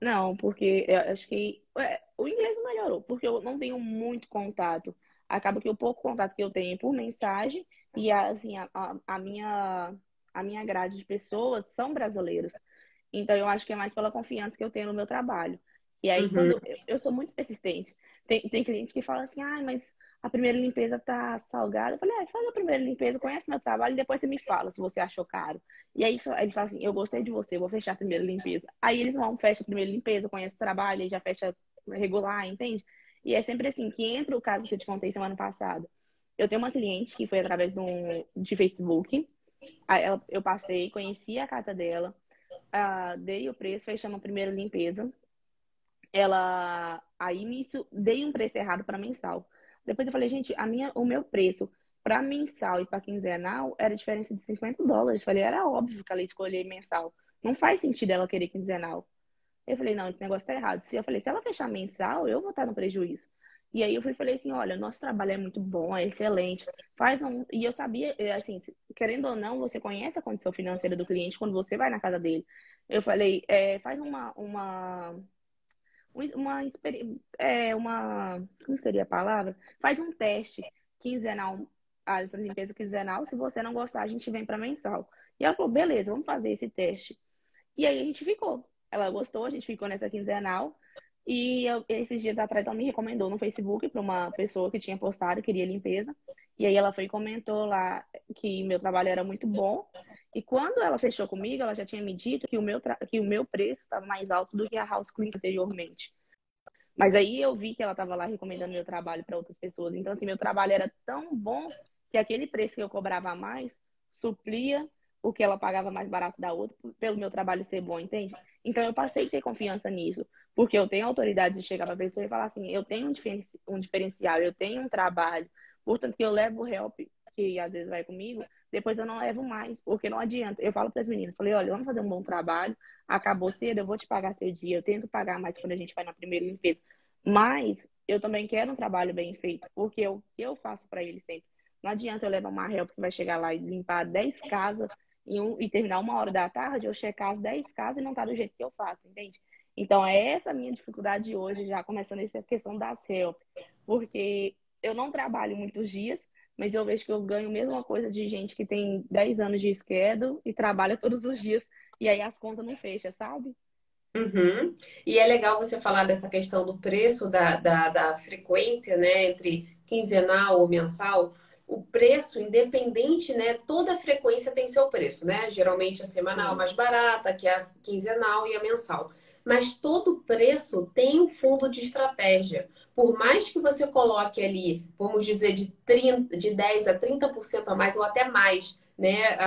Não, porque eu acho que é, o inglês melhorou, porque eu não tenho muito contato. Acaba que o pouco contato que eu tenho é por mensagem e assim, a, a, a minha a minha grade de pessoas são brasileiros. Então eu acho que é mais pela confiança que eu tenho no meu trabalho. E aí, uhum. quando eu, eu, sou muito persistente. Tem, tem cliente que fala assim, ah, mas a primeira limpeza tá salgada. Eu falei, ah, faz a primeira limpeza, conhece meu trabalho e depois você me fala se você achou caro. E aí ele fala assim, eu gostei de você, vou fechar a primeira limpeza. Aí eles vão, fecha a primeira limpeza, conhece o trabalho, aí já fecha regular, entende? E é sempre assim, que entra o caso que eu te contei semana passada. Eu tenho uma cliente que foi através de, um, de Facebook. Eu passei, conheci a casa dela, uh, dei o preço, fechamos a primeira limpeza. Ela, aí nisso, dei um preço errado para mensal. Depois eu falei, gente, a minha, o meu preço para mensal e para quinzenal era diferença de 50 dólares. Falei, era óbvio que ela ia escolher mensal. Não faz sentido ela querer quinzenal. Eu falei, não, esse negócio tá errado. Se eu falei, se ela fechar mensal, eu vou estar no prejuízo. E aí eu fui, falei assim, olha, nosso trabalho é muito bom, é excelente. Faz um... E eu sabia, é, assim, querendo ou não, você conhece a condição financeira do cliente quando você vai na casa dele. Eu falei, é, faz uma, uma uma, é, uma, como seria a palavra? Faz um teste quinzenal, a limpeza quinzenal. Se você não gostar, a gente vem para mensal. E ela falou, beleza, vamos fazer esse teste. E aí a gente ficou. Ela gostou, a gente ficou nessa quinzenal. E eu, esses dias atrás ela me recomendou no Facebook para uma pessoa que tinha postado, queria limpeza. E aí ela foi e comentou lá que meu trabalho era muito bom. E quando ela fechou comigo, ela já tinha me dito que o meu, que o meu preço estava mais alto do que a House Clean anteriormente. Mas aí eu vi que ela estava lá recomendando meu trabalho para outras pessoas. Então, assim, meu trabalho era tão bom que aquele preço que eu cobrava mais suplia o que ela pagava mais barato da outra, pelo meu trabalho ser bom, entende? Então, eu passei a ter confiança nisso, porque eu tenho autoridade de chegar para a pessoa e falar assim: eu tenho um diferencial, eu tenho um trabalho, portanto, que eu levo o help, que às vezes vai comigo, depois eu não levo mais, porque não adianta. Eu falo para as meninas, falei, olha, vamos fazer um bom trabalho, acabou cedo, eu vou te pagar seu dia, eu tento pagar mais quando a gente vai na primeira limpeza. Mas eu também quero um trabalho bem feito, porque que eu faço para ele sempre. Não adianta eu levar uma help que vai chegar lá e limpar 10 casas e, um, e terminar uma hora da tarde, eu checar as 10 casas e não tá do jeito que eu faço, entende? Então, é essa minha dificuldade hoje, já começando essa questão das help. Porque eu não trabalho muitos dias, mas eu vejo que eu ganho a mesma coisa de gente que tem 10 anos de esquerdo e trabalha todos os dias e aí as contas não fecham, sabe? Uhum. E é legal você falar dessa questão do preço, da, da, da frequência, né, entre quinzenal ou mensal. O preço, independente, né? Toda frequência tem seu preço, né? Geralmente a semanal é mais barata, que é a quinzenal e a mensal. Mas todo preço tem um fundo de estratégia por mais que você coloque ali, vamos dizer, de, 30, de 10 a 30% a mais ou até mais, né?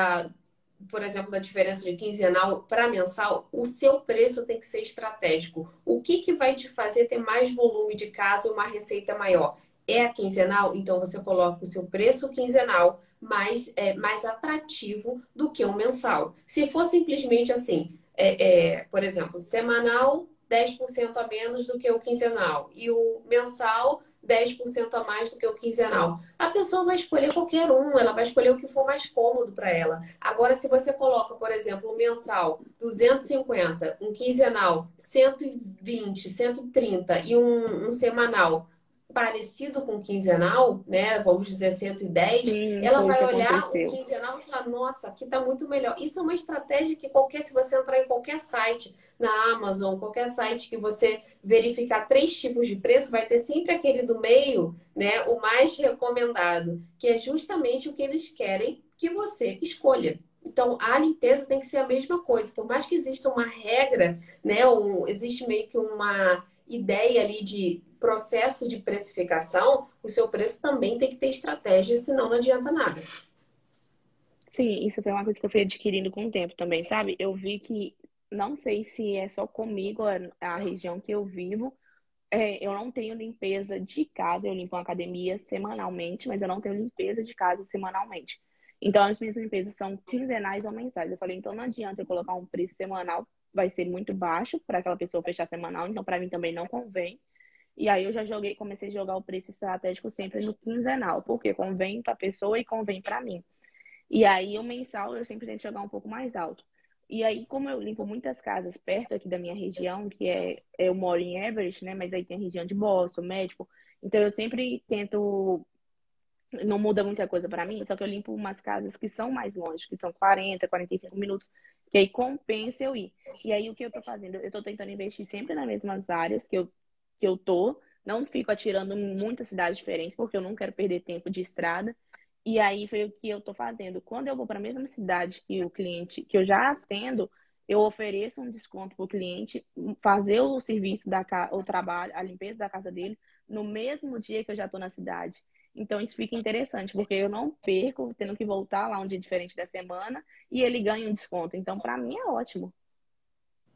Por exemplo, da diferença de quinzenal para mensal, o seu preço tem que ser estratégico. O que, que vai te fazer ter mais volume de casa e uma receita maior? É a quinzenal? Então você coloca o seu preço quinzenal mais, é, mais atrativo do que o mensal. Se for simplesmente assim, é, é, por exemplo, semanal 10% a menos do que o quinzenal e o mensal 10% a mais do que o quinzenal. A pessoa vai escolher qualquer um, ela vai escolher o que for mais cômodo para ela. Agora, se você coloca, por exemplo, um mensal 250, um quinzenal 120, 130 e um, um semanal parecido com o quinzenal, né? Vamos dizer 110, Sim, ela vai olhar aconteceu. o quinzenal e falar, nossa, aqui tá muito melhor. Isso é uma estratégia que qualquer, se você entrar em qualquer site, na Amazon, qualquer site que você verificar três tipos de preço, vai ter sempre aquele do meio, né? O mais recomendado, que é justamente o que eles querem que você escolha. Então, a limpeza tem que ser a mesma coisa. Por mais que exista uma regra, né? Um, existe meio que uma ideia ali de processo de precificação, o seu preço também tem que ter estratégia, senão não adianta nada. Sim, isso foi uma coisa que eu fui adquirindo com o tempo também, sabe? Eu vi que, não sei se é só comigo, a região que eu vivo, é, eu não tenho limpeza de casa, eu limpo uma academia semanalmente, mas eu não tenho limpeza de casa semanalmente. Então, as minhas limpezas são quinzenais ou mensais. Eu falei, então não adianta eu colocar um preço semanal, vai ser muito baixo para aquela pessoa fechar semanal, então para mim também não convém. E aí eu já joguei, comecei a jogar o preço estratégico sempre no quinzenal, porque convém para a pessoa e convém para mim. E aí o mensal eu sempre tento jogar um pouco mais alto. E aí, como eu limpo muitas casas perto aqui da minha região, que é, eu moro em Everett, né? Mas aí tem a região de Boston, Médico. Então eu sempre tento não muda muita coisa para mim, só que eu limpo umas casas que são mais longe, que são 40, 45 minutos, que aí compensa eu ir. E aí o que eu tô fazendo? Eu tô tentando investir sempre nas mesmas áreas que eu, que eu tô, não fico atirando em muitas cidades diferentes, porque eu não quero perder tempo de estrada. E aí foi o que eu tô fazendo. Quando eu vou para a mesma cidade que o cliente, que eu já atendo, eu ofereço um desconto para o cliente fazer o serviço da o trabalho, a limpeza da casa dele no mesmo dia que eu já estou na cidade. Então isso fica interessante, porque eu não perco tendo que voltar lá um dia diferente da semana e ele ganha um desconto. Então, para mim é ótimo.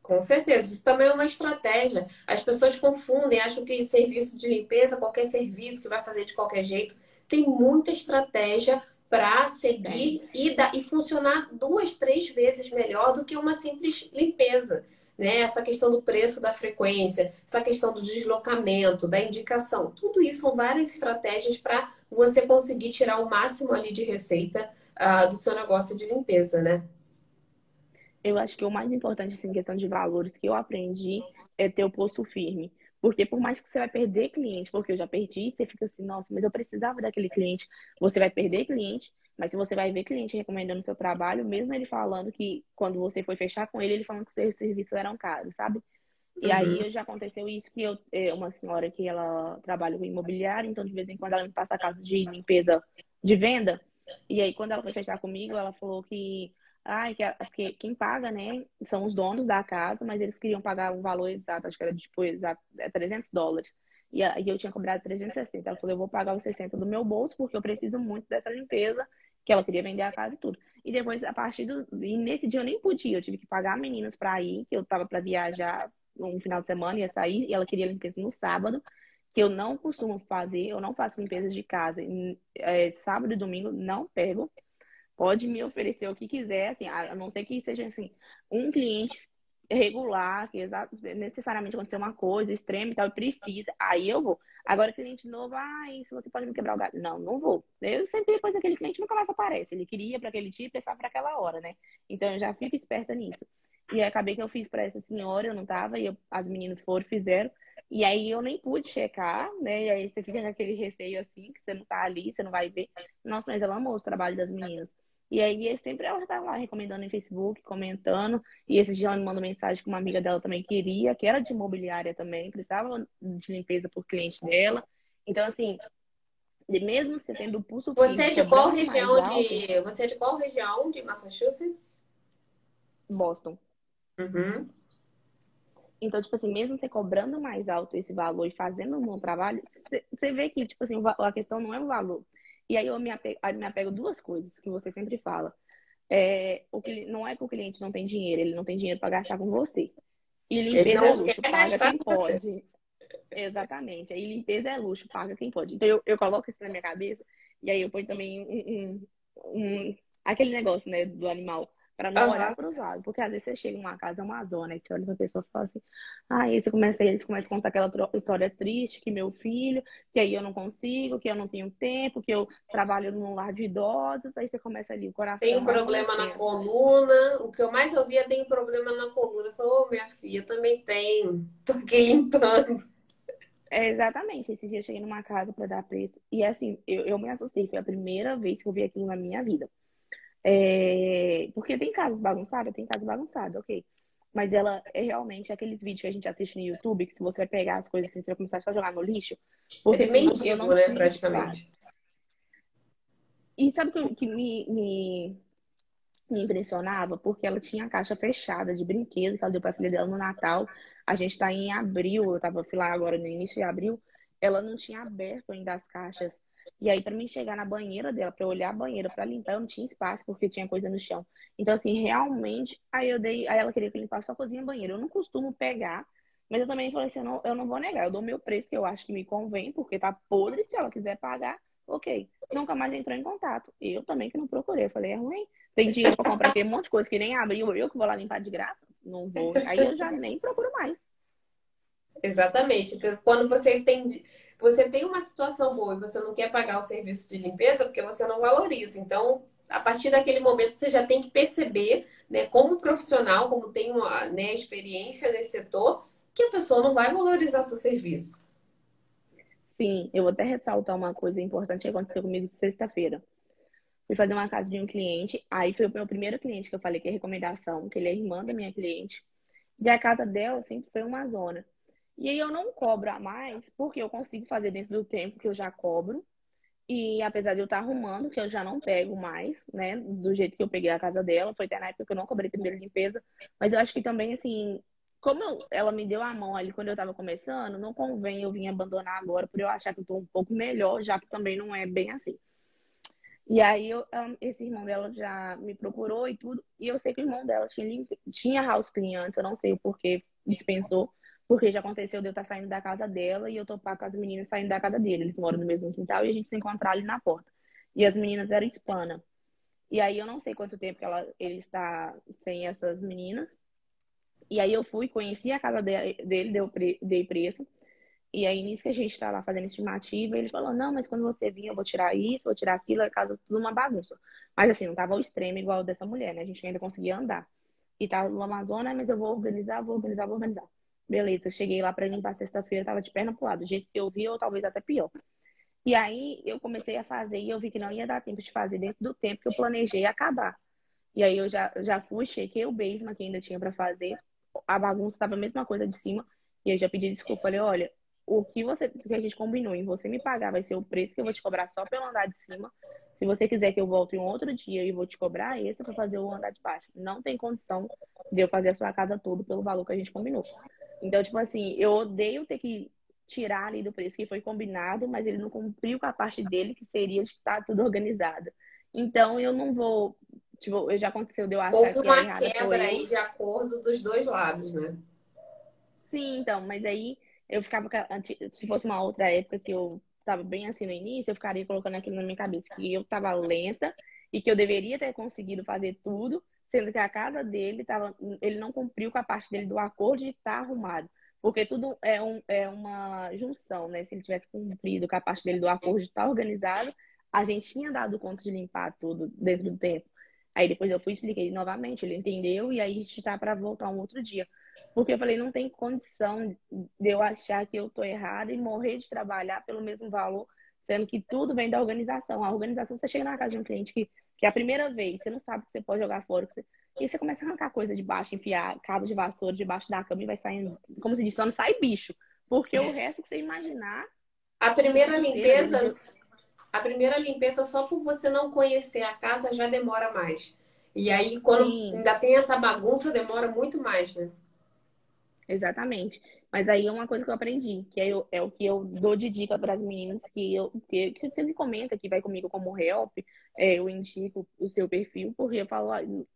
Com certeza, isso também é uma estratégia. As pessoas confundem, acham que serviço de limpeza, qualquer serviço que vai fazer de qualquer jeito, tem muita estratégia para seguir e, da, e funcionar duas, três vezes melhor do que uma simples limpeza né? Essa questão do preço da frequência, essa questão do deslocamento, da indicação, tudo isso são várias estratégias para você conseguir tirar o máximo ali de receita uh, do seu negócio de limpeza, né? Eu acho que o mais importante, assim, em questão de valores que eu aprendi é ter o posto firme. Porque por mais que você vai perder cliente, porque eu já perdi, você fica assim, nossa, mas eu precisava daquele cliente. Você vai perder cliente, mas se você vai ver cliente recomendando seu trabalho, mesmo ele falando que quando você foi fechar com ele, ele falando que seus serviços eram caros, sabe? E uhum. aí já aconteceu isso que eu, é, uma senhora que ela trabalha com imobiliário, então de vez em quando ela me passa a casa de limpeza de venda. E aí quando ela foi fechar comigo, ela falou que ai, que, que quem paga, né, são os donos da casa, mas eles queriam pagar um valor exato, acho que era tipo exato, é 300 dólares. E aí eu tinha cobrado 360. Ela falou, eu vou pagar os 60 do meu bolso porque eu preciso muito dessa limpeza que ela queria vender a casa e tudo. E depois, a partir do. E nesse dia eu nem podia, eu tive que pagar meninas para ir, que eu tava para viajar um final de semana, ia sair, e ela queria limpeza no sábado, que eu não costumo fazer, eu não faço limpezas de casa. É, sábado e domingo não pego. Pode me oferecer o que quiser, assim, a não ser que seja assim, um cliente regular, que necessariamente aconteceu uma coisa extrema e tal, precisa, aí eu vou. Agora, cliente novo, ah, isso você pode me quebrar o galho. Não, não vou. Eu sempre depois aquele cliente nunca mais aparece. Ele queria para aquele tipo, precisava para aquela hora, né? Então eu já fico esperta nisso. E acabei que eu fiz para essa senhora, eu não tava, e eu, as meninas foram, fizeram. E aí eu nem pude checar, né? E aí você fica com aquele receio assim, que você não tá ali, você não vai ver. Nossa, mas ela amou o trabalho das meninas. E aí sempre ela tá lá recomendando em Facebook, comentando. E esse dia ela me mandou mensagem que uma amiga dela também queria, que era de imobiliária também, precisava de limpeza por cliente dela. Então, assim, mesmo você tendo o pulso Você é de qual região de. Você é de qual região de Massachusetts? Boston. Uhum. Então, tipo assim, mesmo você cobrando mais alto esse valor e fazendo um bom trabalho, você vê que, tipo assim, a questão não é o valor. E aí eu me apego, me apego duas coisas que você sempre fala. É, o que, não é que o cliente não tem dinheiro, ele não tem dinheiro para gastar com você. E limpeza é luxo, paga quem pode. Exatamente. Aí limpeza é luxo, paga quem pode. Então eu, eu coloco isso na minha cabeça e aí eu ponho também um, um, um aquele negócio, né, do animal. Pra não uhum. olhar para os lados. Porque às vezes você chega em uma casa, é uma zona, e você olha pra pessoa e fala assim, ah, aí você começa, eles começam a contar aquela história triste que meu filho, que aí eu não consigo, que eu não tenho tempo, que eu trabalho num lar de idosos, aí você começa ali, o coração. Tem problema na coluna. O que eu mais ouvia tem problema na coluna. Eu falei, ô oh, minha filha, também tem. Tô aqui limpando. É, exatamente. Esse dia eu cheguei numa casa para dar preço. E assim, eu, eu me assustei. Foi a primeira vez que eu vi aquilo na minha vida. É... Porque tem casas bagunçadas, tem casa bagunçada, ok. Mas ela é realmente aqueles vídeos que a gente assiste no YouTube, que se você pegar as coisas assim, você vai começar a jogar no lixo. Porque é de mendigo, né, praticamente. E sabe o que, que me, me, me, impressionava? Porque ela tinha a caixa fechada de brinquedo que ela deu pra filha dela no Natal. A gente tá em abril, eu tava lá agora no início de abril. Ela não tinha aberto ainda as caixas e aí, para mim chegar na banheira dela, para olhar a banheira, para limpar, eu não tinha espaço, porque tinha coisa no chão. Então, assim, realmente, aí eu dei. Aí ela queria que eu limpasse só cozinha e banheiro. Eu não costumo pegar, mas eu também falei assim: eu não, eu não vou negar, eu dou meu preço, que eu acho que me convém, porque tá podre. Se ela quiser pagar, ok. Nunca mais entrou em contato. Eu também que não procurei. Eu falei: é ruim. Tem dinheiro para comprar aquele monte de coisa que nem abriu, eu que vou lá limpar de graça. Não vou. Aí eu já nem procuro mais. Exatamente. Porque quando você tem, você tem uma situação boa e você não quer pagar o serviço de limpeza porque você não valoriza. Então, a partir daquele momento você já tem que perceber, né, como profissional, como tem uma né, experiência nesse setor, que a pessoa não vai valorizar seu serviço. Sim, eu vou até ressaltar uma coisa importante que aconteceu comigo sexta-feira. Fui fazer uma casa de um cliente, aí foi o meu primeiro cliente que eu falei que é recomendação, que ele é irmã da minha cliente. E a casa dela sempre foi uma zona. E aí eu não cobro a mais, porque eu consigo fazer dentro do tempo que eu já cobro. E apesar de eu estar arrumando, que eu já não pego mais, né? Do jeito que eu peguei a casa dela. Foi até na época que eu não cobrei primeira limpeza. Mas eu acho que também, assim, como eu, ela me deu a mão ali quando eu tava começando, não convém eu vir abandonar agora por eu achar que eu tô um pouco melhor, já que também não é bem assim. E aí eu, esse irmão dela já me procurou e tudo. E eu sei que o irmão dela tinha, tinha house clean antes, eu não sei o porquê dispensou. Porque já aconteceu de eu estar tá saindo da casa dela e eu topar com as meninas saindo da casa dele. Eles moram no mesmo quintal e a gente se encontrar ali na porta. E as meninas eram hispana. E aí eu não sei quanto tempo que ela, ele está sem essas meninas. E aí eu fui, conheci a casa dele, deu, dei preço. E aí, nisso que a gente está lá fazendo estimativa, ele falou, não, mas quando você vir, eu vou tirar isso, vou tirar aquilo, a casa tudo uma bagunça. Mas assim, não tava ao extremo igual dessa mulher, né? A gente ainda conseguia andar. E tava no Amazonas, mas eu vou organizar, vou organizar, vou organizar. Beleza, cheguei lá para limpar sexta-feira, tava de perna pro lado, do jeito que eu vi, ou talvez até pior. E aí eu comecei a fazer e eu vi que não ia dar tempo de fazer dentro do tempo que eu planejei acabar. E aí eu já, já fui, chequei o basement que ainda tinha para fazer. A bagunça tava a mesma coisa de cima. E eu já pedi desculpa. Falei, olha, o que você que a gente combinou em você me pagar vai ser o preço que eu vou te cobrar só pelo andar de cima. Se você quiser que eu volte em outro dia e vou te cobrar esse para fazer o andar de baixo. Não tem condição de eu fazer a sua casa toda pelo valor que a gente combinou. Então, tipo assim, eu odeio ter que tirar ali do preço que foi combinado, mas ele não cumpriu com a parte dele, que seria de estar tudo organizado. Então, eu não vou. Tipo, eu já aconteceu de eu achar Houve que uma quebra aí de acordo dos dois lados, né? Sim, então, mas aí eu ficava. Se fosse uma outra época que eu estava bem assim no início, eu ficaria colocando aquilo na minha cabeça, que eu estava lenta e que eu deveria ter conseguido fazer tudo, sendo que a casa dele tava, ele não cumpriu com a parte dele do acordo de estar tá arrumado. Porque tudo é, um, é uma junção, né? Se ele tivesse cumprido com a parte dele do acordo de estar tá organizado, a gente tinha dado conta de limpar tudo dentro do tempo. Aí depois eu fui e expliquei novamente, ele entendeu e aí a gente tá para voltar um outro dia. Porque eu falei, não tem condição de eu achar que eu tô errada e morrer de trabalhar pelo mesmo valor, sendo que tudo vem da organização. A organização, você chega na casa de um cliente que, que é a primeira vez, você não sabe que você pode jogar fora, você, e você começa a arrancar coisa de baixo, enfiar cabo de vassoura debaixo da cama e vai saindo, como se diz, só não sai bicho. Porque o resto que você imaginar. A primeira limpeza. A primeira limpeza, só por você não conhecer a casa, já demora mais. E aí, quando Sim. ainda tem essa bagunça, demora muito mais, né? Exatamente. Mas aí é uma coisa que eu aprendi, que é, é o que eu dou de dica para as meninas, que eu que, que me comenta que vai comigo como help, é, eu indico o seu perfil, porque eu falo,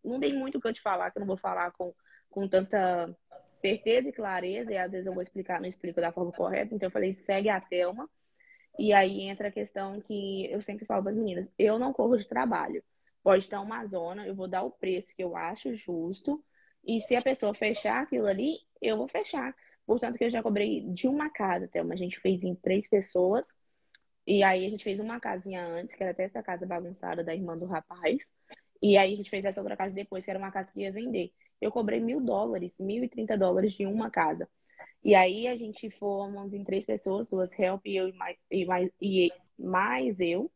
não tem muito o que eu te falar, que eu não vou falar com, com tanta certeza e clareza, e às vezes eu vou explicar, não explico da forma correta, então eu falei, segue a Thelma, e aí entra a questão que eu sempre falo para as meninas, eu não corro de trabalho. Pode estar uma zona, eu vou dar o preço que eu acho justo, e se a pessoa fechar aquilo ali, eu vou fechar. Portanto, que eu já cobrei de uma casa, uma a gente fez em três pessoas. E aí a gente fez uma casinha antes, que era até essa casa bagunçada da irmã do rapaz. E aí a gente fez essa outra casa depois, que era uma casa que ia vender. Eu cobrei mil dólares, mil e trinta dólares de uma casa. E aí a gente fomos em três pessoas, duas help e eu e mais, e mais, e mais eu.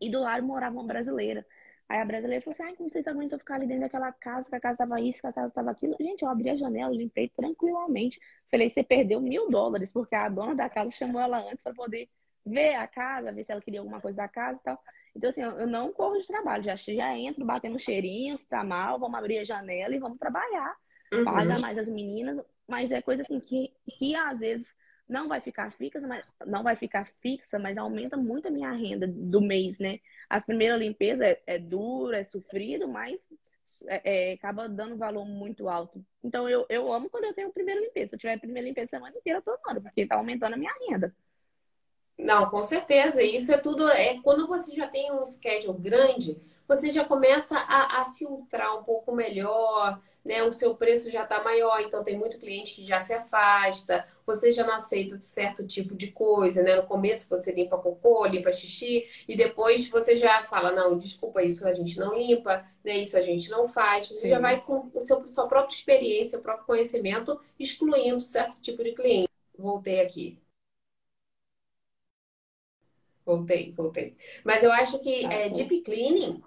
E do lado morava uma brasileira. Aí a brasileira falou assim: ai, como vocês aguentam ficar ali dentro daquela casa, que a casa tava isso, que a casa tava aquilo. Gente, eu abri a janela, limpei tranquilamente. Falei: você perdeu mil dólares, porque a dona da casa chamou ela antes para poder ver a casa, ver se ela queria alguma coisa da casa e tal. Então, assim, eu não corro de trabalho, já, já entro batendo cheirinho, se tá mal, vamos abrir a janela e vamos trabalhar. Uhum. Paga mais as meninas, mas é coisa assim que, que às vezes não vai ficar fixa, mas não vai ficar fixa, mas aumenta muito a minha renda do mês, né? As primeiras limpezas é, é dura, é sofrido, mas é, é, acaba dando valor muito alto. Então eu, eu amo quando eu tenho primeira limpeza. Se eu tiver primeira limpeza a semana inteira, eu tô amando, porque tá aumentando a minha renda. Não, com certeza. Isso é tudo. É quando você já tem um schedule grande, você já começa a, a filtrar um pouco melhor, né, o seu preço já está maior, então tem muito cliente que já se afasta, você já não aceita certo tipo de coisa, né? No começo você limpa cocô, limpa xixi, e depois você já fala, não, desculpa, isso a gente não limpa, né? Isso a gente não faz. Você Sim. já vai com o seu, sua própria experiência, o próprio conhecimento, excluindo certo tipo de cliente. Voltei aqui. Voltei, voltei. Mas eu acho que ah, é, deep cleaning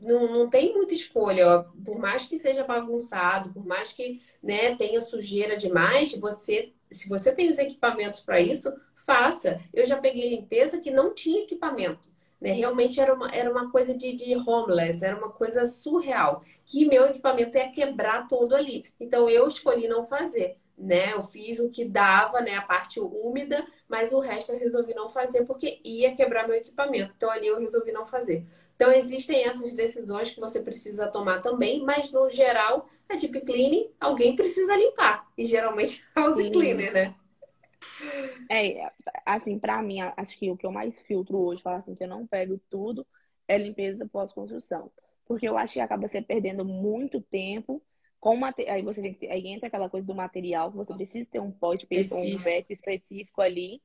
não, não tem muita escolha. Por mais que seja bagunçado, por mais que né, tenha sujeira demais, você, se você tem os equipamentos para isso, faça. Eu já peguei limpeza que não tinha equipamento. Né? Realmente era uma, era uma coisa de, de homeless, era uma coisa surreal. Que meu equipamento ia quebrar todo ali. Então eu escolhi não fazer. Né? Eu fiz o que dava, né? A parte úmida, mas o resto eu resolvi não fazer porque ia quebrar meu equipamento. Então ali eu resolvi não fazer. Então, existem essas decisões que você precisa tomar também, mas no geral, a deep cleaning, alguém precisa limpar. E geralmente house Sim. cleaner, né? É, assim, para mim, acho que o que eu mais filtro hoje, falar assim, que eu não pego tudo, é limpeza pós-construção. Porque eu acho que acaba você perdendo muito tempo com aí você tem que, aí entra aquela coisa do material que você precisa ter um pó específico, um vete específico ali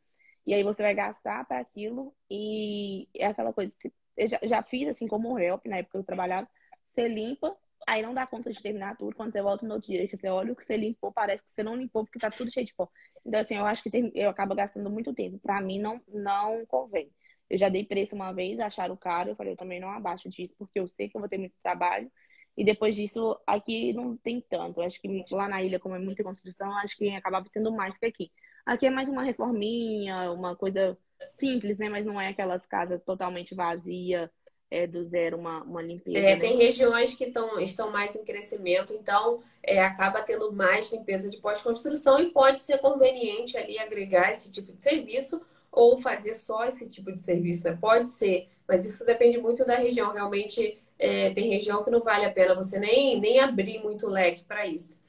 e aí você vai gastar para aquilo e é aquela coisa eu já, já fiz assim como help, na época eu trabalhava, você limpa, aí não dá conta de terminar tudo, quando você volta no outro dia, que você olha o que você limpou, parece que você não limpou porque tá tudo cheio de pó. Então, assim, eu acho que tem, eu acabo gastando muito tempo. Pra mim, não, não convém. Eu já dei preço uma vez, acharam caro, eu falei, eu também não abaixo disso, porque eu sei que eu vou ter muito trabalho. E depois disso, aqui não tem tanto. Eu acho que lá na ilha, como é muita construção, acho que acabava tendo mais que aqui. Aqui é mais uma reforminha, uma coisa simples, né? Mas não é aquelas casas totalmente vazias, é, do zero, uma, uma limpeza. É, né? tem regiões que tão, estão mais em crescimento, então é, acaba tendo mais limpeza de pós-construção e pode ser conveniente ali agregar esse tipo de serviço ou fazer só esse tipo de serviço, né? Pode ser, mas isso depende muito da região. Realmente é, tem região que não vale a pena você nem, nem abrir muito leque para isso.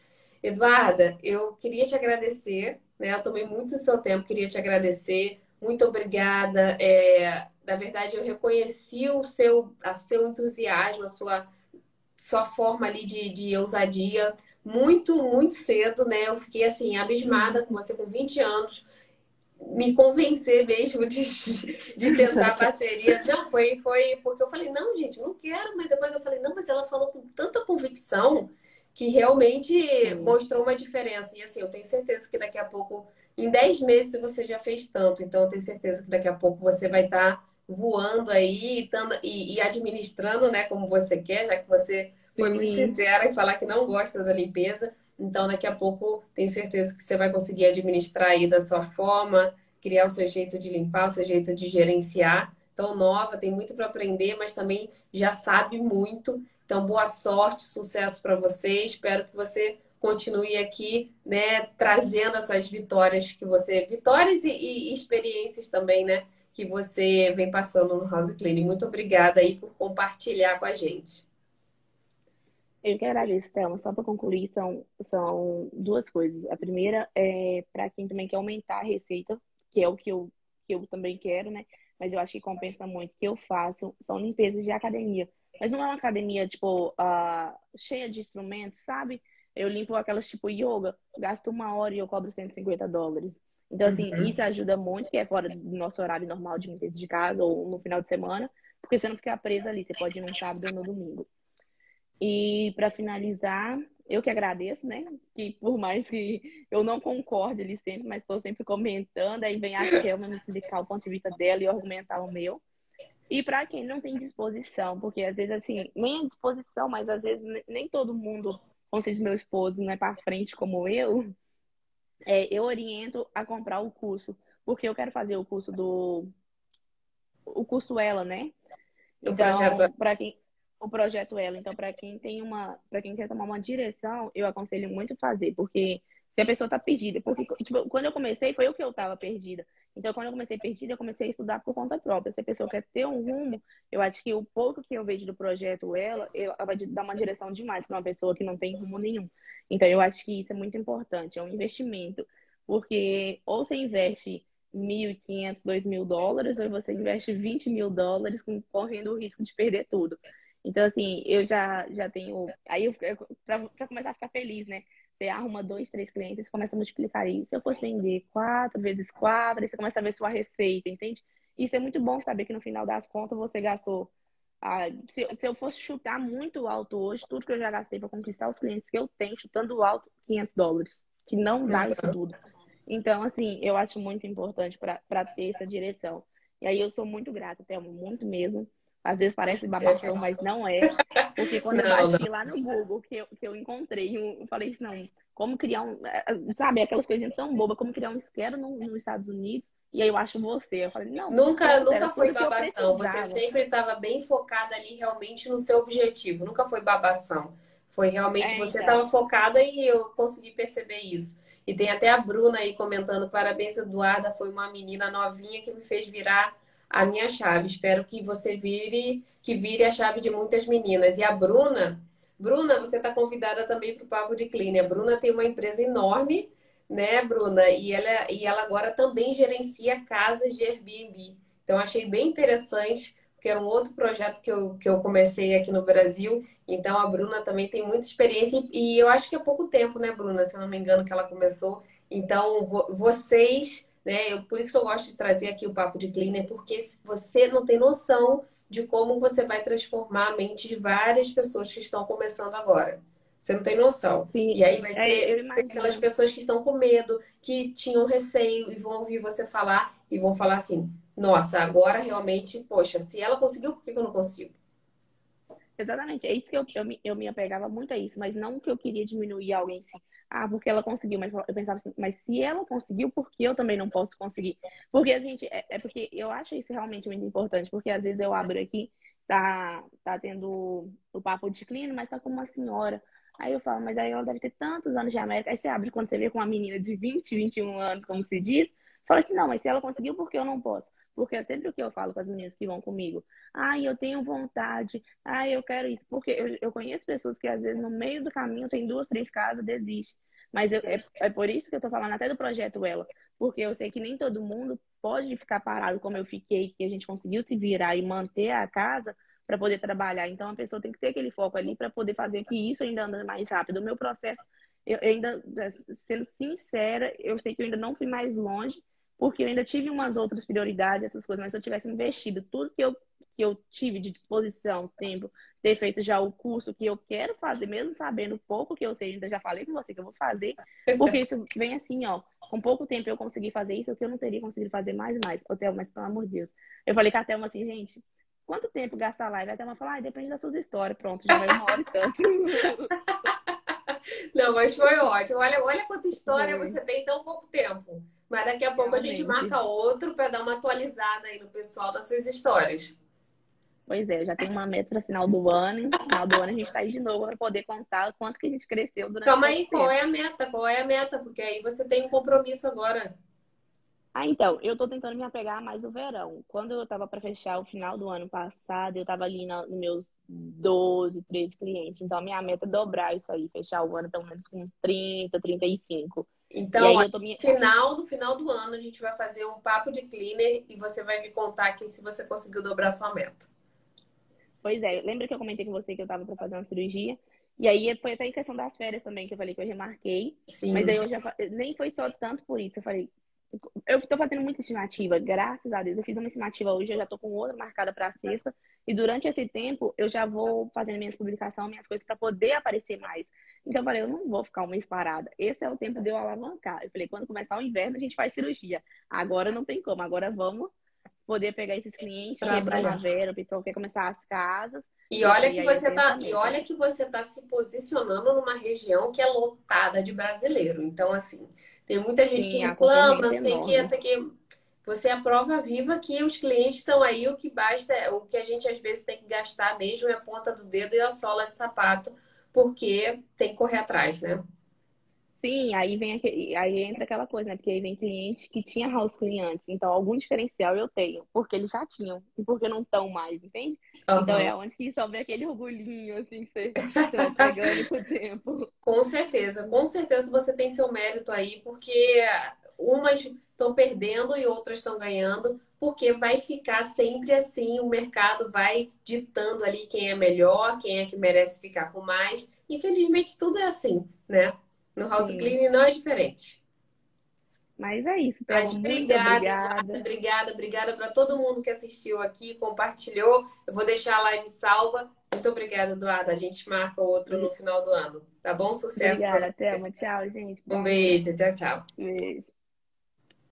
Eduarda, eu queria te agradecer, né? Eu tomei muito do seu tempo, queria te agradecer muito obrigada. É, na verdade, eu reconheci o seu, a seu entusiasmo, a sua, sua forma ali de, de ousadia muito, muito cedo, né? Eu fiquei assim, abismada com você com 20 anos. Me convencer mesmo de, de tentar parceria. Não, foi, foi porque eu falei, não, gente, não quero, mas depois eu falei, não, mas ela falou com tanta convicção que realmente mostrou uma diferença. E assim, eu tenho certeza que daqui a pouco em 10 meses você já fez tanto, então eu tenho certeza que daqui a pouco você vai estar tá voando aí e, e, administrando, né, como você quer, já que você foi muito sincera em falar que não gosta da limpeza. Então, daqui a pouco, tenho certeza que você vai conseguir administrar aí da sua forma, criar o seu jeito de limpar, o seu jeito de gerenciar. Então, nova, tem muito para aprender, mas também já sabe muito. Então, boa sorte, sucesso para você. Espero que você continue aqui, né, trazendo essas vitórias que você, vitórias e, e experiências também, né, que você vem passando no House Cleaning. Muito obrigada aí por compartilhar com a gente. Eu que agradeço, Thelma. Só para concluir, são, são duas coisas. A primeira é para quem também quer aumentar a receita, que é o que eu, que eu também quero, né? Mas eu acho que compensa muito. que eu faço são limpezas de academia. Mas não é uma academia, tipo, uh, cheia de instrumentos, sabe? Eu limpo aquelas tipo yoga, gasto uma hora e eu cobro 150 dólares. Então, assim, uhum. isso ajuda muito, que é fora do nosso horário normal de limpeza de casa ou no final de semana, porque você não fica presa ali, você pode ir no sábado ou no domingo. E para finalizar, eu que agradeço, né? Que por mais que eu não concorde ali sempre, mas estou sempre comentando, aí vem a Kelma me explicar o ponto de vista dela e argumentar o meu. E para quem não tem disposição, porque às vezes assim, nem a disposição, mas às vezes nem todo mundo vocês, meu esposo, não é para frente como eu, é, eu oriento a comprar o curso, porque eu quero fazer o curso do o curso ela, né? Então, para quem o projeto ela, então para quem tem uma, para quem quer tomar uma direção, eu aconselho muito fazer, porque se a pessoa tá perdida, porque tipo, quando eu comecei foi o que eu tava perdida. Então, quando eu comecei perdida, eu comecei a estudar por conta própria. Se a pessoa quer ter um rumo, eu acho que o pouco que eu vejo do projeto ela, ela vai dar uma direção demais para uma pessoa que não tem rumo nenhum. Então, eu acho que isso é muito importante, é um investimento. Porque ou você investe 1.500, 2.000 dólares, ou você investe 20 mil dólares correndo o risco de perder tudo. Então, assim, eu já, já tenho. Aí, pra começar a ficar feliz, né? Você arruma dois, três clientes, começa a multiplicar isso. Se eu fosse vender quatro vezes quatro, aí você começa a ver sua receita, entende? Isso é muito bom saber que no final das contas você gastou. Ah, se, se eu fosse chutar muito alto hoje, tudo que eu já gastei para conquistar os clientes que eu tenho, chutando alto, 500 dólares. Que não dá isso tudo. Então, assim, eu acho muito importante para ter essa direção. E aí eu sou muito grata, Thelma, muito mesmo. Às vezes parece babacão, mas não é. Porque quando não, eu bati lá no Google, que eu, que eu encontrei, eu falei assim, não, como criar um. É, é, sabe, aquelas coisinhas tão bobas, como criar um esquero no, nos Estados Unidos. E aí eu acho você. Eu falei, não. Nunca, nunca foi babação. Você sempre estava bem focada ali realmente no seu objetivo. Nunca foi babação. Foi realmente, é, você estava então. focada e eu consegui perceber isso. E tem até a Bruna aí comentando: parabéns, Eduarda. Foi uma menina novinha que me fez virar a minha chave. Espero que você vire, que vire a chave de muitas meninas. E a Bruna, Bruna, você está convidada também para o Papo de Clean. A Bruna tem uma empresa enorme, né, Bruna? E ela, e ela agora também gerencia casas de Airbnb. Então, achei bem interessante, porque é um outro projeto que eu, que eu comecei aqui no Brasil. Então, a Bruna também tem muita experiência. E eu acho que é pouco tempo, né, Bruna? Se eu não me engano, que ela começou. Então, vocês né? Eu, por isso que eu gosto de trazer aqui o papo de cleaner, porque você não tem noção de como você vai transformar a mente de várias pessoas que estão começando agora. Você não tem noção. Sim. E aí vai é, ser é, aquelas pessoas que estão com medo, que tinham receio e vão ouvir você falar e vão falar assim: nossa, agora realmente, poxa, se ela conseguiu, por que eu não consigo? Exatamente, é isso que eu, eu, me, eu me apegava muito a isso, mas não que eu queria diminuir alguém assim. Ah, porque ela conseguiu, mas eu pensava assim, mas se ela conseguiu, por que eu também não posso conseguir? Porque a gente, é, é porque eu acho isso realmente muito importante, porque às vezes eu abro aqui, tá, tá tendo o papo de clínico, mas tá com uma senhora. Aí eu falo, mas aí ela deve ter tantos anos de América. Aí você abre quando você vê com uma menina de 20, 21 anos, como se diz, fala assim, não, mas se ela conseguiu, por que eu não posso? Porque é sempre o que eu falo com as meninas que vão comigo. Ai, eu tenho vontade. Ai, eu quero isso. Porque eu, eu conheço pessoas que, às vezes, no meio do caminho, tem duas, três casas, desiste. Mas eu, é, é por isso que eu tô falando até do projeto Ela. Porque eu sei que nem todo mundo pode ficar parado como eu fiquei, que a gente conseguiu se virar e manter a casa para poder trabalhar. Então, a pessoa tem que ter aquele foco ali para poder fazer que isso ainda ande mais rápido. O meu processo, eu ainda, sendo sincera, eu sei que eu ainda não fui mais longe, porque eu ainda tive umas outras prioridades, essas coisas, mas se eu tivesse investido tudo que eu, que eu tive de disposição, tempo, ter feito já o curso que eu quero fazer, mesmo sabendo pouco que eu sei, ainda já falei com você que eu vou fazer, porque isso vem assim, ó, com pouco tempo eu consegui fazer isso, o que eu não teria conseguido fazer mais e mais. Thelma, mas pelo amor de Deus. Eu falei com a Thelma assim, gente, quanto tempo gasta a live? A Thelma falou, ah, depende das suas histórias. Pronto, já vai uma hora e tanto. Não, mas foi ótimo. Olha, olha quanta história você tem em tão pouco tempo. Mas daqui a pouco Realmente. a gente marca outro para dar uma atualizada aí no pessoal das suas histórias. Pois é, eu já tenho uma meta no final do ano. No final do ano a gente tá aí de novo para poder contar o quanto que a gente cresceu durante Calma aí, qual é a meta? Qual é a meta? Porque aí você tem um compromisso agora. Ah, então, eu tô tentando me apegar mais no verão. Quando eu tava para fechar o final do ano passado, eu tava ali nos meus 12, 13 clientes. Então, a minha meta é dobrar isso aí, fechar o ano pelo menos com 30, 35. Então, no me... final do final do ano, a gente vai fazer um papo de cleaner e você vai me contar aqui se você conseguiu dobrar sua meta. Pois é, lembra que eu comentei com você que eu tava para fazer uma cirurgia? E aí foi até em questão das férias também que eu falei que eu remarquei. Sim. Mas aí eu já nem foi só tanto por isso. Eu falei, eu tô fazendo muita estimativa, graças a Deus. Eu fiz uma estimativa hoje, eu já tô com outra marcada para sexta. E durante esse tempo, eu já vou fazendo minhas publicações, minhas coisas para poder aparecer mais. Então eu falei, eu não vou ficar um mês parada. Esse é o tempo de eu alavancar. Eu falei, quando começar o inverno, a gente faz cirurgia. Agora não tem como. Agora vamos poder pegar esses clientes, que é primavera, o pessoal quer começar as casas. E olha que você tá, e olha que você tá se posicionando numa região que é lotada de brasileiro. Então, assim, tem muita gente Sim, que reclama, não sei o que, não sei que. Você é a prova viva que os clientes estão aí, o que basta, o que a gente às vezes tem que gastar mesmo é a ponta do dedo e a sola de sapato, porque tem que correr atrás, né? Sim, aí vem aquele, aí entra aquela coisa, né? Porque aí vem cliente que tinha house clientes, então algum diferencial eu tenho, porque eles já tinham e porque não estão mais, entende? Uhum. Então é onde que sobra aquele orgulhinho, assim, que você, você vai pegando com o tempo. Com certeza, com certeza você tem seu mérito aí, porque umas estão perdendo e outras estão ganhando, porque vai ficar sempre assim, o mercado vai ditando ali quem é melhor, quem é que merece ficar com mais. Infelizmente, tudo é assim, né? No house Sim. cleaning não é diferente. Mas é isso, Thelma. Mas obrigada, obrigada, obrigada, obrigada para todo mundo que assistiu aqui, compartilhou. Eu vou deixar a live salva. Muito obrigada, Eduardo. A gente marca outro no final do ano. Tá bom? Sucesso. Obrigada, Thelma. Tchau, gente. Um beijo. Tchau, tchau. Beijo.